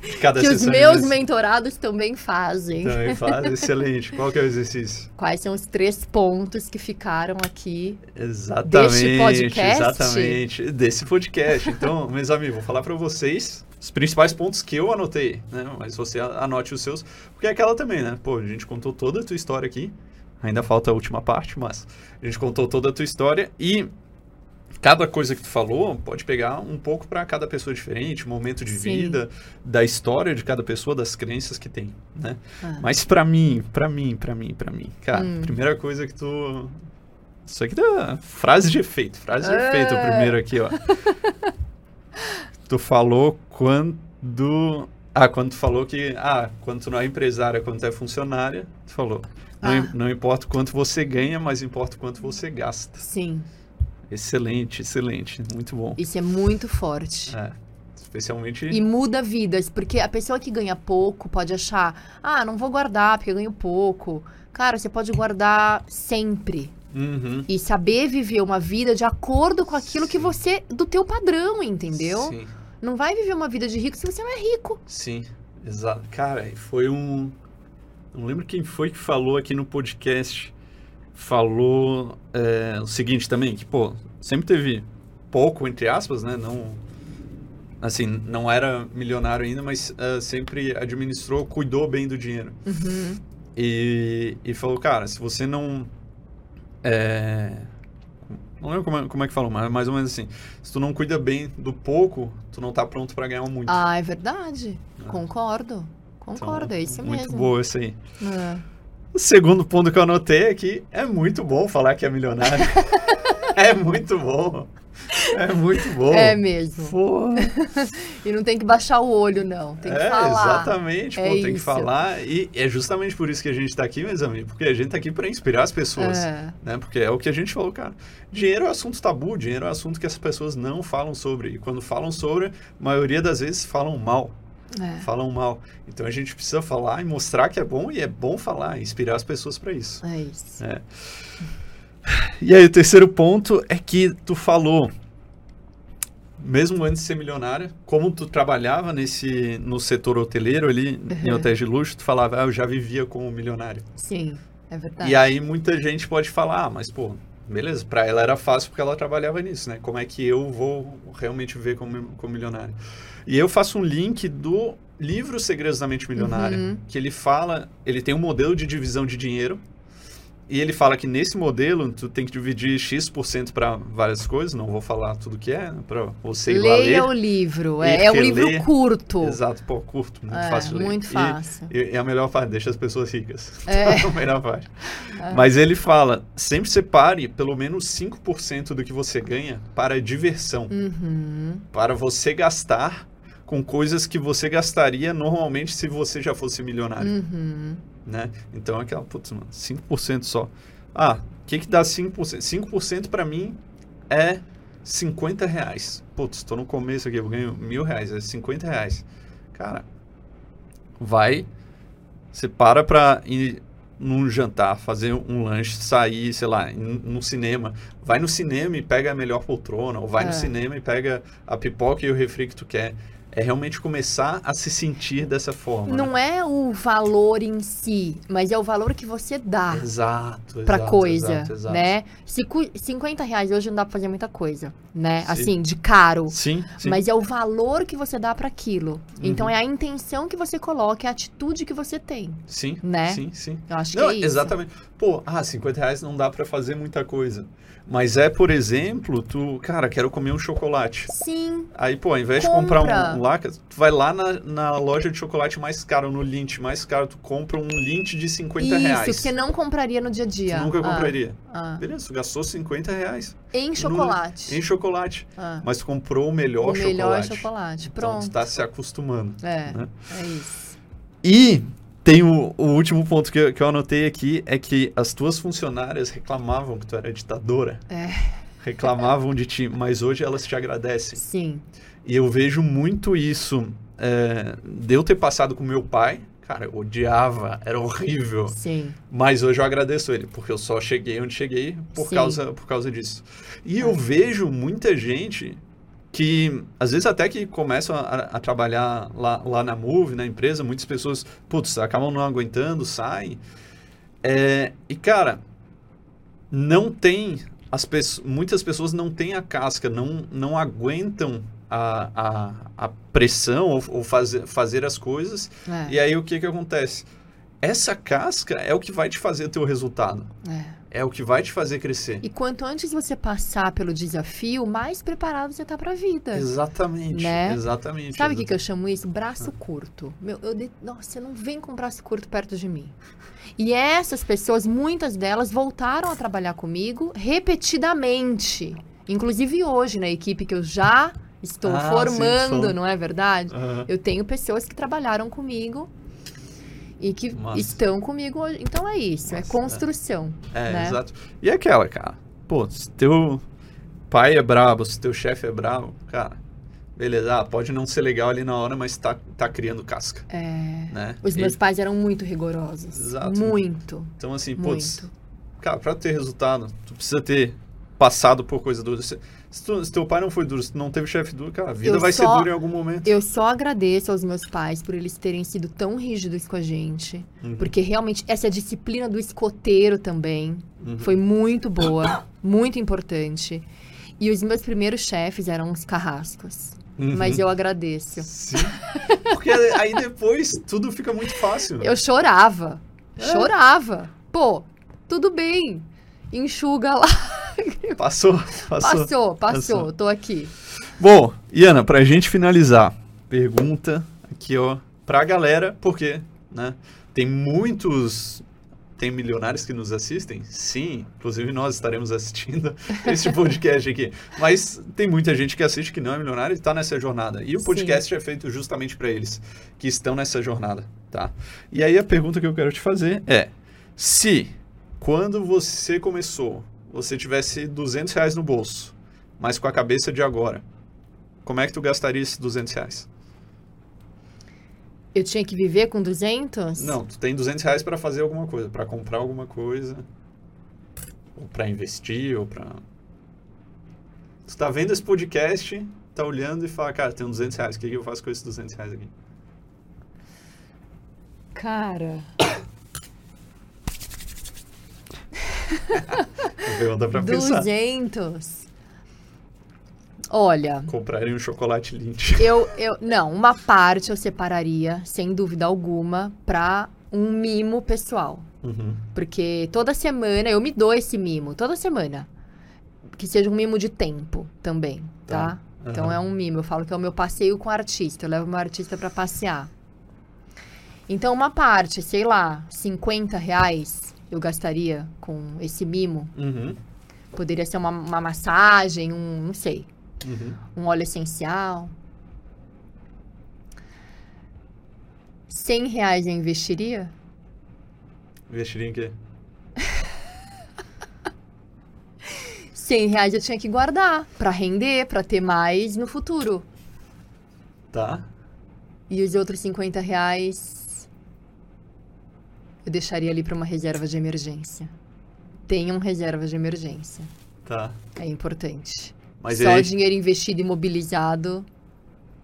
de cada Que os meus mentorados também fazem. Também faz, excelente. Qual que é o exercício? Quais são os três pontos que ficaram aqui? Exatamente. podcast? Exatamente. Desse podcast. Então, meus amigos, vou falar pra vocês os principais pontos que eu anotei, né? Mas você anote os seus, porque é aquela também, né? Pô, a gente contou toda a tua história aqui. Ainda falta a última parte, mas a gente contou toda a tua história e cada coisa que tu falou pode pegar um pouco pra cada pessoa diferente, momento de Sim. vida, da história de cada pessoa, das crenças que tem, né? Ah, Mas pra mim, pra mim, pra mim, pra mim, cara, Hum. primeira coisa que tu. Isso aqui tá frase de efeito, frase de efeito, o É. primeiro aqui, ó. tu falou quando. Ah, quando tu falou que. Ah, quando tu não é empresária, quando tu é funcionária, tu falou. Não, Ah. im- não importa o quanto você ganha, mas importa o quanto você gasta. sim, Excelente, excelente. Muito bom. isso é muito forte. É, especialmente. E muda vidas, porque a pessoa que ganha pouco pode achar, ah, não vou guardar porque eu ganho pouco. Cara, você pode guardar sempre Uhum. e saber viver uma vida de acordo com aquilo que Sim. você do teu padrão, entendeu? Sim. Não vai viver uma vida de rico se você não é rico. Sim, exato. Cara, foi um. Não lembro quem foi que falou aqui no podcast. Falou é, o seguinte também, que, pô, sempre teve pouco, entre aspas, né? Não. Assim, não era milionário ainda, mas é, sempre administrou, cuidou bem do dinheiro. Uhum. E, e falou, cara, se você não. É, não lembro como é, como é que falou, mas mais ou menos assim. Se tu não cuida bem do pouco, tu não tá pronto pra ganhar muito. Ah, é verdade. Concordo. Concordo, Então, é isso muito mesmo. boa isso aí. É. O segundo ponto que eu anotei é que é muito bom falar que é milionário. é muito bom. É muito bom. É mesmo. Pô, E não tem que baixar o olho, não. Tem que é, falar. exatamente, pô, É tem que falar. E é justamente por isso que a gente tá aqui, meus amigos, porque a gente tá aqui para inspirar as pessoas, É. né? Porque é o que a gente falou, cara. Dinheiro é um assunto tabu, dinheiro é um assunto que as pessoas não falam sobre. E quando falam sobre, a maioria das vezes falam mal. É. Falam mal. Então a gente precisa falar e mostrar que é bom, e é bom falar, inspirar as pessoas para isso. É isso. É. E aí, o terceiro ponto é que tu falou, mesmo antes de ser milionária, como tu trabalhava nesse no setor hoteleiro ali em Uhum. hotéis de luxo, tu falava, ah, eu já vivia como milionário. Sim, é verdade. E aí muita gente pode falar, ah, mas pô, beleza, pra ela era fácil porque ela trabalhava nisso, né? Como é que eu vou realmente ver como, como milionário? E eu faço um link do livro Segredos da Mente Milionária, Uhum. que ele fala, ele tem um modelo de divisão de dinheiro, e ele fala que nesse modelo tu tem que dividir X% para várias coisas, não vou falar tudo que é, para você igual a ler. Leia o livro. E É, é um livro curto. Exato, pô, curto, muito É, fácil ler. muito E- fácil. e é a melhor parte, deixa as pessoas ricas. É. a melhor parte. Mas ele fala, sempre separe pelo menos 5% do que você ganha para diversão, Uhum. para você gastar com coisas que você gastaria normalmente se você já fosse milionário, Uhum. Né? Então aquela, putz, mano, 5% só. Ah, o que que dá 5%? 5% para mim é 50 reais. Putz, tô no começo aqui, eu ganho mil reais, é 50 reais. Cara, vai, você para pra ir num jantar, fazer um lanche, sair, sei lá, num cinema. Vai no cinema e pega a melhor poltrona, ou vai É. no cinema e pega a pipoca e o refri que tu quer. É realmente começar a se sentir dessa forma. né? Não é o valor em si, mas é o valor que você dá Exato, pra exato, coisa, exato, exato. né? Se cu- 50 reais hoje não dá pra fazer muita coisa, né? Sim. Assim, de caro. Sim, sim. Mas é o valor que você dá pra aquilo. Então Uhum. é a intenção que você coloca, é a atitude que você tem, Sim, né? sim, sim. Eu acho Não, que é isso. exatamente. Pô, ah, 50 reais não dá pra fazer muita coisa. Mas é, por exemplo, tu, cara, quero comer um chocolate. Sim, Aí, pô, ao invés de Compra. comprar um, um laca, tu vai lá na, na loja de chocolate mais caro, no Lint mais caro, tu compra um Lint de 50 isso, reais. que você não compraria no dia a dia. Tu nunca Ah, compraria. ah. Beleza, tu gastou 50 reais Em chocolate. em chocolate. Ah. Mas tu comprou o melhor o chocolate. melhor chocolate. Então Pronto. tu tá se acostumando. É, né? é isso. E tem o, o último ponto que eu, que eu anotei aqui, é que as tuas funcionárias reclamavam que tu era ditadora. É. Reclamavam de ti, mas hoje elas te agradecem. Sim. E eu vejo muito isso é, de eu ter passado com meu pai. Cara, eu odiava, era horrível. Sim. Mas hoje eu agradeço ele, porque eu só cheguei onde cheguei por, Sim. causa, por causa disso. E É. eu vejo muita gente que, às vezes até que começam a, a trabalhar lá, lá na Move, na empresa, muitas pessoas, putz, acabam não aguentando, saem. É, e, cara, não tem... As pessoas, muitas pessoas não têm a casca, não, não aguentam a, a, a pressão ou, ou fazer, fazer as coisas. É. E aí o que que acontece? Essa casca é o que vai te fazer ter o resultado. é. É o que vai te fazer crescer. E quanto antes você passar pelo desafio, mais preparado você tá pra vida. Exatamente. Né? Exatamente. Sabe o que, que eu chamo isso? Braço curto. Meu, eu de... Nossa, você não vem com braço curto perto de mim. E essas pessoas, muitas delas, voltaram a trabalhar comigo repetidamente. Inclusive hoje, na equipe que eu já estou Ah, sim, formando, sou. não é verdade? Aham. Eu tenho pessoas que trabalharam comigo e que Massa. estão comigo hoje. Então é isso, é Massa, construção. É, né? exato. E aquela, cara. Pô, se teu pai é brabo, se teu chefe é brabo, cara, beleza, ah, pode não ser legal ali na hora, mas tá, tá criando casca, É, né? Os E- meus pais eram muito rigorosos. Exato. Muito, Então, assim, putz, cara, pra ter resultado, tu precisa ter passado por coisa dura. Se, tu- se teu pai não foi duro, se tu não teve chefe duro, cara, a vida Eu vai ser só- dura em algum momento. Eu só agradeço aos meus pais por eles terem sido tão rígidos com a gente. Uhum, Porque realmente essa disciplina do escoteiro também uhum. foi muito boa, muito importante. E os meus primeiros chefes eram uns carrascos. Uhum. Mas eu agradeço. Sim. Porque aí depois tudo fica muito fácil. Eu chorava. É. Chorava. Pô, tudo bem. Enxuga lá. Passou, passou. Passou, passou. Tô aqui. Bom, Iana, pra gente finalizar, pergunta aqui, ó, pra galera, porque, né, tem muitos, tem milionários que nos assistem, sim, inclusive nós estaremos assistindo esse podcast aqui, mas tem muita gente que assiste que não é milionário e tá nessa jornada, e o Sim. podcast é feito justamente pra eles, que estão nessa jornada, tá? E aí a pergunta que eu quero te fazer é, se, quando você começou, você tivesse 200 reais no bolso, mas com a cabeça de agora, como é que tu gastaria esses 200 reais? Eu tinha que viver com 200? Não, tu tem 200 reais pra fazer alguma coisa, pra comprar alguma coisa, ou pra investir, ou pra... Tu tá vendo esse podcast, tá olhando e fala, cara, tem 200 reais, o que, que eu faço com esses 200 reais aqui? Cara, Uma pergunta pra pensar. 200. Olha, Compraria um chocolate Lindt. eu, eu. Não, uma parte eu separaria, sem dúvida alguma, pra um mimo pessoal. Uhum. Porque toda semana eu me dou esse mimo, toda semana. Que seja um mimo de tempo também, tá? Tá. Então Aham. é um mimo. Eu falo que é o meu passeio com artista. Eu levo meu artista pra passear. Então, uma parte, sei lá, 50 reais eu gastaria com esse mimo. Uhum. Poderia ser uma, uma massagem, um, não sei, Uhum. um óleo essencial. 100 reais eu investiria? Investiria em quê? 100 reais eu tinha que guardar pra render, pra ter mais no futuro. Tá. E os outros 50 reais eu deixaria ali pra uma reserva de emergência. Tenham reserva de emergência. Tá. É importante. Mas Só aí, dinheiro investido imobilizado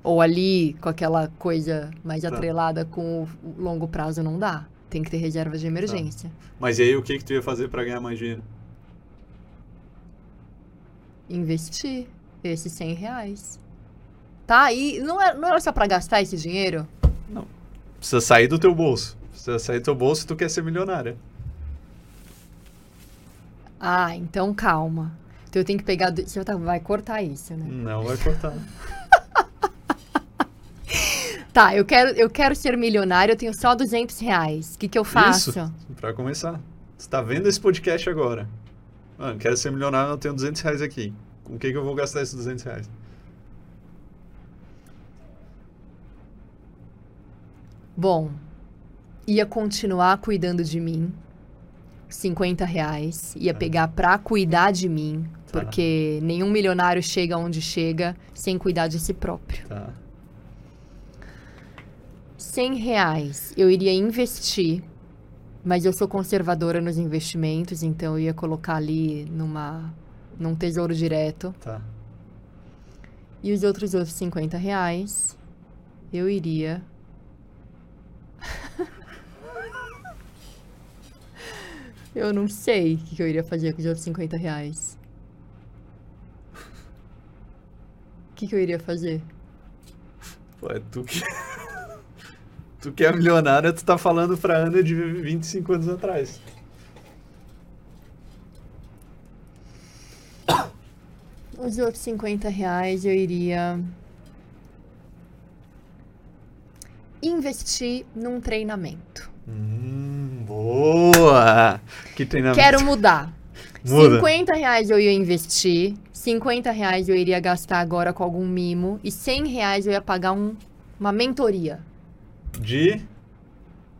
Ou ali, com aquela coisa mais Tá. atrelada com o longo prazo, não dá. Tem que ter reserva de emergência. Mas e aí, o que que tu ia fazer pra ganhar mais dinheiro? Investir esses 100 reais. Tá? E não era, não era só pra gastar esse dinheiro? Precisa sair do teu bolso. Precisa sair do teu bolso se tu quer ser milionária. Ah, então calma. Então eu tenho que pegar. do- Você tá- vai cortar isso, né? Não vai cortar. Tá, eu quero, eu quero ser milionário, eu tenho só 200 reais. O que, que eu faço? Isso, pra começar. Você tá vendo esse podcast agora. Mano, quero ser milionário, eu tenho 200 reais aqui. Com o que, que eu vou gastar esses 200 reais? Bom, ia continuar cuidando de mim. 50 reais. Ia Tá. pegar pra cuidar de mim. Tá. Porque nenhum milionário chega onde chega sem cuidar de si próprio. Tá. 100 reais eu iria investir, mas eu sou conservadora nos investimentos, então eu ia colocar ali numa, num tesouro direto. Tá. E os outros outros 50 reais eu iria. eu não sei o que, eu iria fazer com os outros 50 reais. O que, que eu iria fazer? Pô, é tu que. tu que é milionária, tu tá falando pra Ana de 25 anos atrás. Os outros 50 reais eu iria investir num treinamento. Hum, boa! Que treinamento. Quero mudar. Muda. 50 reais eu ia investir, 50 reais eu iria gastar agora com algum mimo e 100 reais eu ia pagar um- uma mentoria De.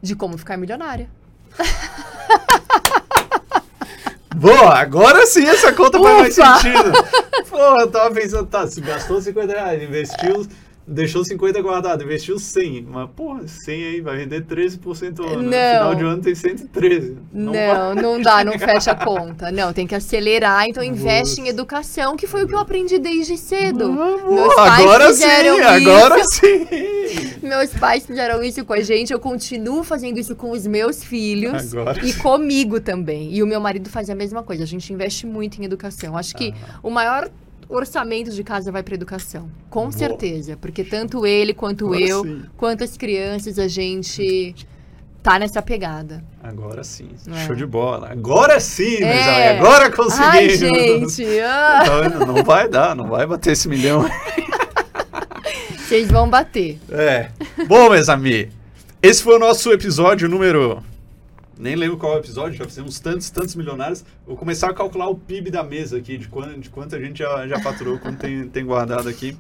de como ficar milionária. Boa! Agora sim essa conta faz mais Ufa! sentido. Pô, eu tava pensando, tá, se gastou 50 reais, investiu, deixou 50 guardado, investiu 100. Mas, porra, 100 aí vai render 13% ao ano. No Não. final de ano tem 113. Não, vai. não, dá, não fecha a conta. Não, tem que acelerar, então investe em Nossa. educação, que foi o que eu aprendi desde cedo. Vamos, Meus pais agora sim, fizeram agora isso. sim. Meus pais fizeram isso com a gente, eu continuo fazendo isso com os meus filhos Agora e sim. comigo também. E o meu marido faz a mesma coisa. A gente investe muito em educação. Acho que Ah. o maior orçamento de casa vai para educação, com Boa. certeza, porque tanto ele quanto Agora eu, sim. quanto as crianças, a gente tá nessa pegada. Agora sim. É. Show de bola. Agora sim, É. amigos. Agora conseguimos. Ai, gente, ah, Tá vendo? Não vai dar, não vai bater esse milhão. vocês vão bater. É. Bom, meus amigos, esse foi o nosso episódio número. Nem lembro qual episódio, já fizemos tantos, tantos milionários. Vou começar a calcular o PIB da mesa aqui, de quanto, de quanto a gente já, já faturou, quanto tem, tem guardado aqui.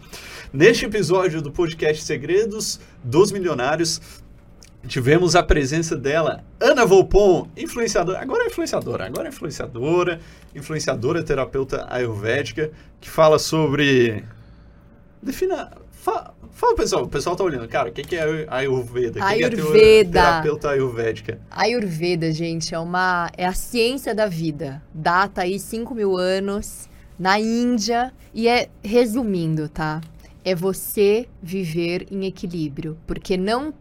Neste episódio do podcast Segredos dos Milionários, tivemos a presença dela, Ana Volpon, influenciadora. Agora é influenciadora, agora é influenciadora, influenciadora terapeuta ayurvédica, que fala sobre. Defina. Fa, fala, pessoal, o pessoal tá olhando. Cara, o que, que é Ayurveda? O que que é Ayurveda. terapeuta ayurvédica? Ayurveda, gente, é uma é a ciência da vida. Data aí 5 mil anos na Índia e é resumindo, tá? É você viver em equilíbrio, porque não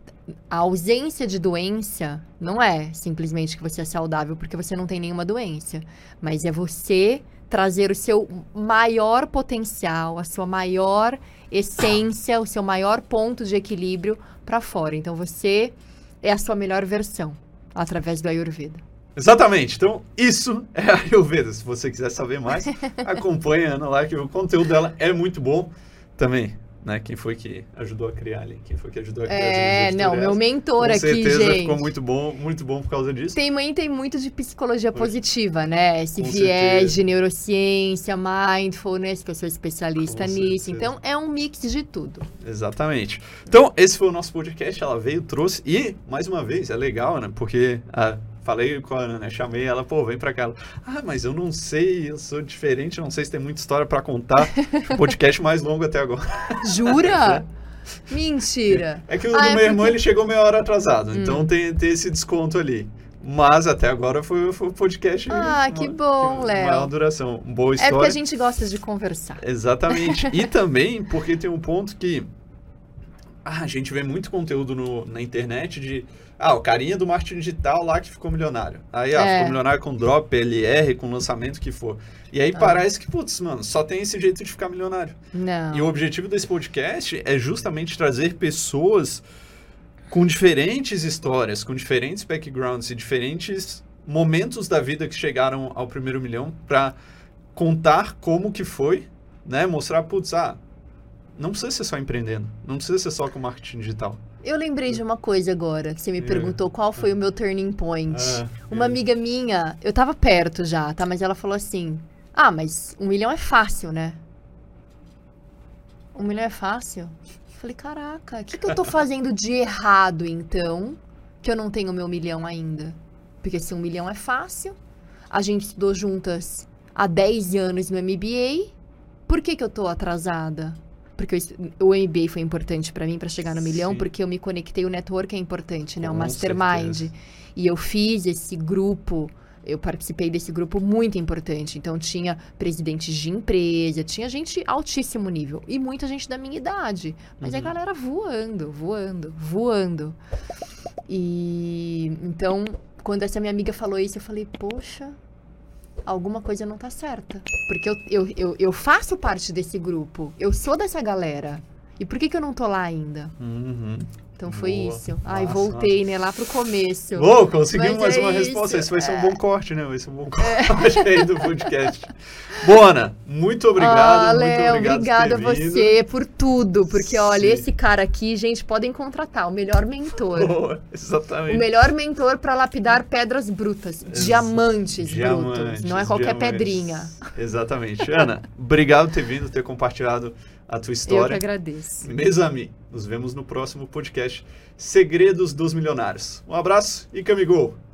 a ausência de doença não é simplesmente que você é saudável porque você não tem nenhuma doença, mas é você trazer o seu maior potencial, a sua maior essência, o seu maior ponto de equilíbrio para fora. Então você é a sua melhor versão através do Ayurveda. Exatamente. Então, isso é a Ayurveda. Se você quiser saber mais, acompanhe a Ana lá, que o conteúdo dela é muito bom também. Né? Quem foi que ajudou a criar ali? Quem foi que ajudou a criar as É, não, meu mentor Com aqui, certeza gente. ficou muito bom, muito bom por causa disso. Tem, mãe tem muito de psicologia positiva, né? Esse Com viés certeza. de neurociência, mindfulness, que eu sou especialista Com nisso. certeza. Então, é um mix de tudo. Exatamente. Então, esse foi o nosso podcast. Ela veio, trouxe. E, mais uma vez, é legal, né? Porque ah, falei com a Ana, né? Chamei ela, pô, vem pra cá. Ela, ah, mas eu não sei, eu sou diferente, não sei se tem muita história pra contar. o podcast mais longo até agora. Jura? Mentira. É que o Ah, do é meu irmão porque- ele chegou meia hora atrasado, Hum. então tem, tem esse desconto ali. Mas até agora foi, foi o podcast. Ah, que bom, Léo. Maior duração. Boa É história. porque a gente gosta de conversar. Exatamente. e também porque tem um ponto que Ah, a gente vê muito conteúdo no- na internet de. Ah, o carinha do marketing digital lá que ficou milionário. Aí, ah, É. ficou milionário com drop, LR, com lançamento que for. E aí parece que, putz, mano, só tem esse jeito de ficar milionário. Não. E o objetivo desse podcast é justamente trazer pessoas com diferentes histórias, com diferentes backgrounds e diferentes momentos da vida que chegaram ao primeiro milhão para contar como que foi, né? Mostrar, putz, ah, não precisa ser só empreendendo, não precisa ser só com marketing digital. Eu lembrei de uma coisa agora, que você me É. perguntou qual foi o meu turning point. Ah, Uma amiga minha, eu tava perto já, tá? Mas ela falou assim: Ah, mas um milhão é fácil, né? Um milhão é fácil? Eu falei, caraca, o que, que eu tô fazendo de errado, então, que eu não tenho meu milhão ainda? Porque se um milhão é fácil, a gente estudou juntas há 10 anos no MBA, por que, que eu tô atrasada? Porque eu o MBA foi importante pra mim pra chegar no milhão, Sim. porque eu me conectei, o network é importante, né? O Com mastermind. certeza. E eu fiz esse grupo, eu participei desse grupo muito importante. Então tinha presidentes de empresa, tinha gente altíssimo nível e muita gente da minha idade. Mas a Uhum. galera voando, voando, voando. E então, quando essa minha amiga falou isso, eu falei, poxa, alguma coisa não tá certa. Porque eu, eu, eu, eu faço parte desse grupo, eu sou dessa galera. E por que, que eu não tô lá ainda? Uhum. Então foi Boa. isso. Ai, Massa, voltei, né? Lá pro começo. Ô, conseguimos Mas mais é uma isso, resposta. Esse vai ser um é. bom corte, né? Vai ser um bom corte aí do podcast. Bona, muito obrigado. ah, Léo, obrigado obrigada a você por tudo. Porque, olha, Sim. esse cara aqui, gente, podem contratar o melhor mentor. Boa, exatamente. O melhor mentor para lapidar pedras brutas, Ex- diamantes, Diamantes, brutos, não é qualquer diamantes. pedrinha. Exatamente. Ana, obrigado por ter vindo, ter compartilhado a tua Eu que história. agradeço. Mesami, nos vemos no próximo podcast Segredos dos Milionários. Um abraço e Camigol!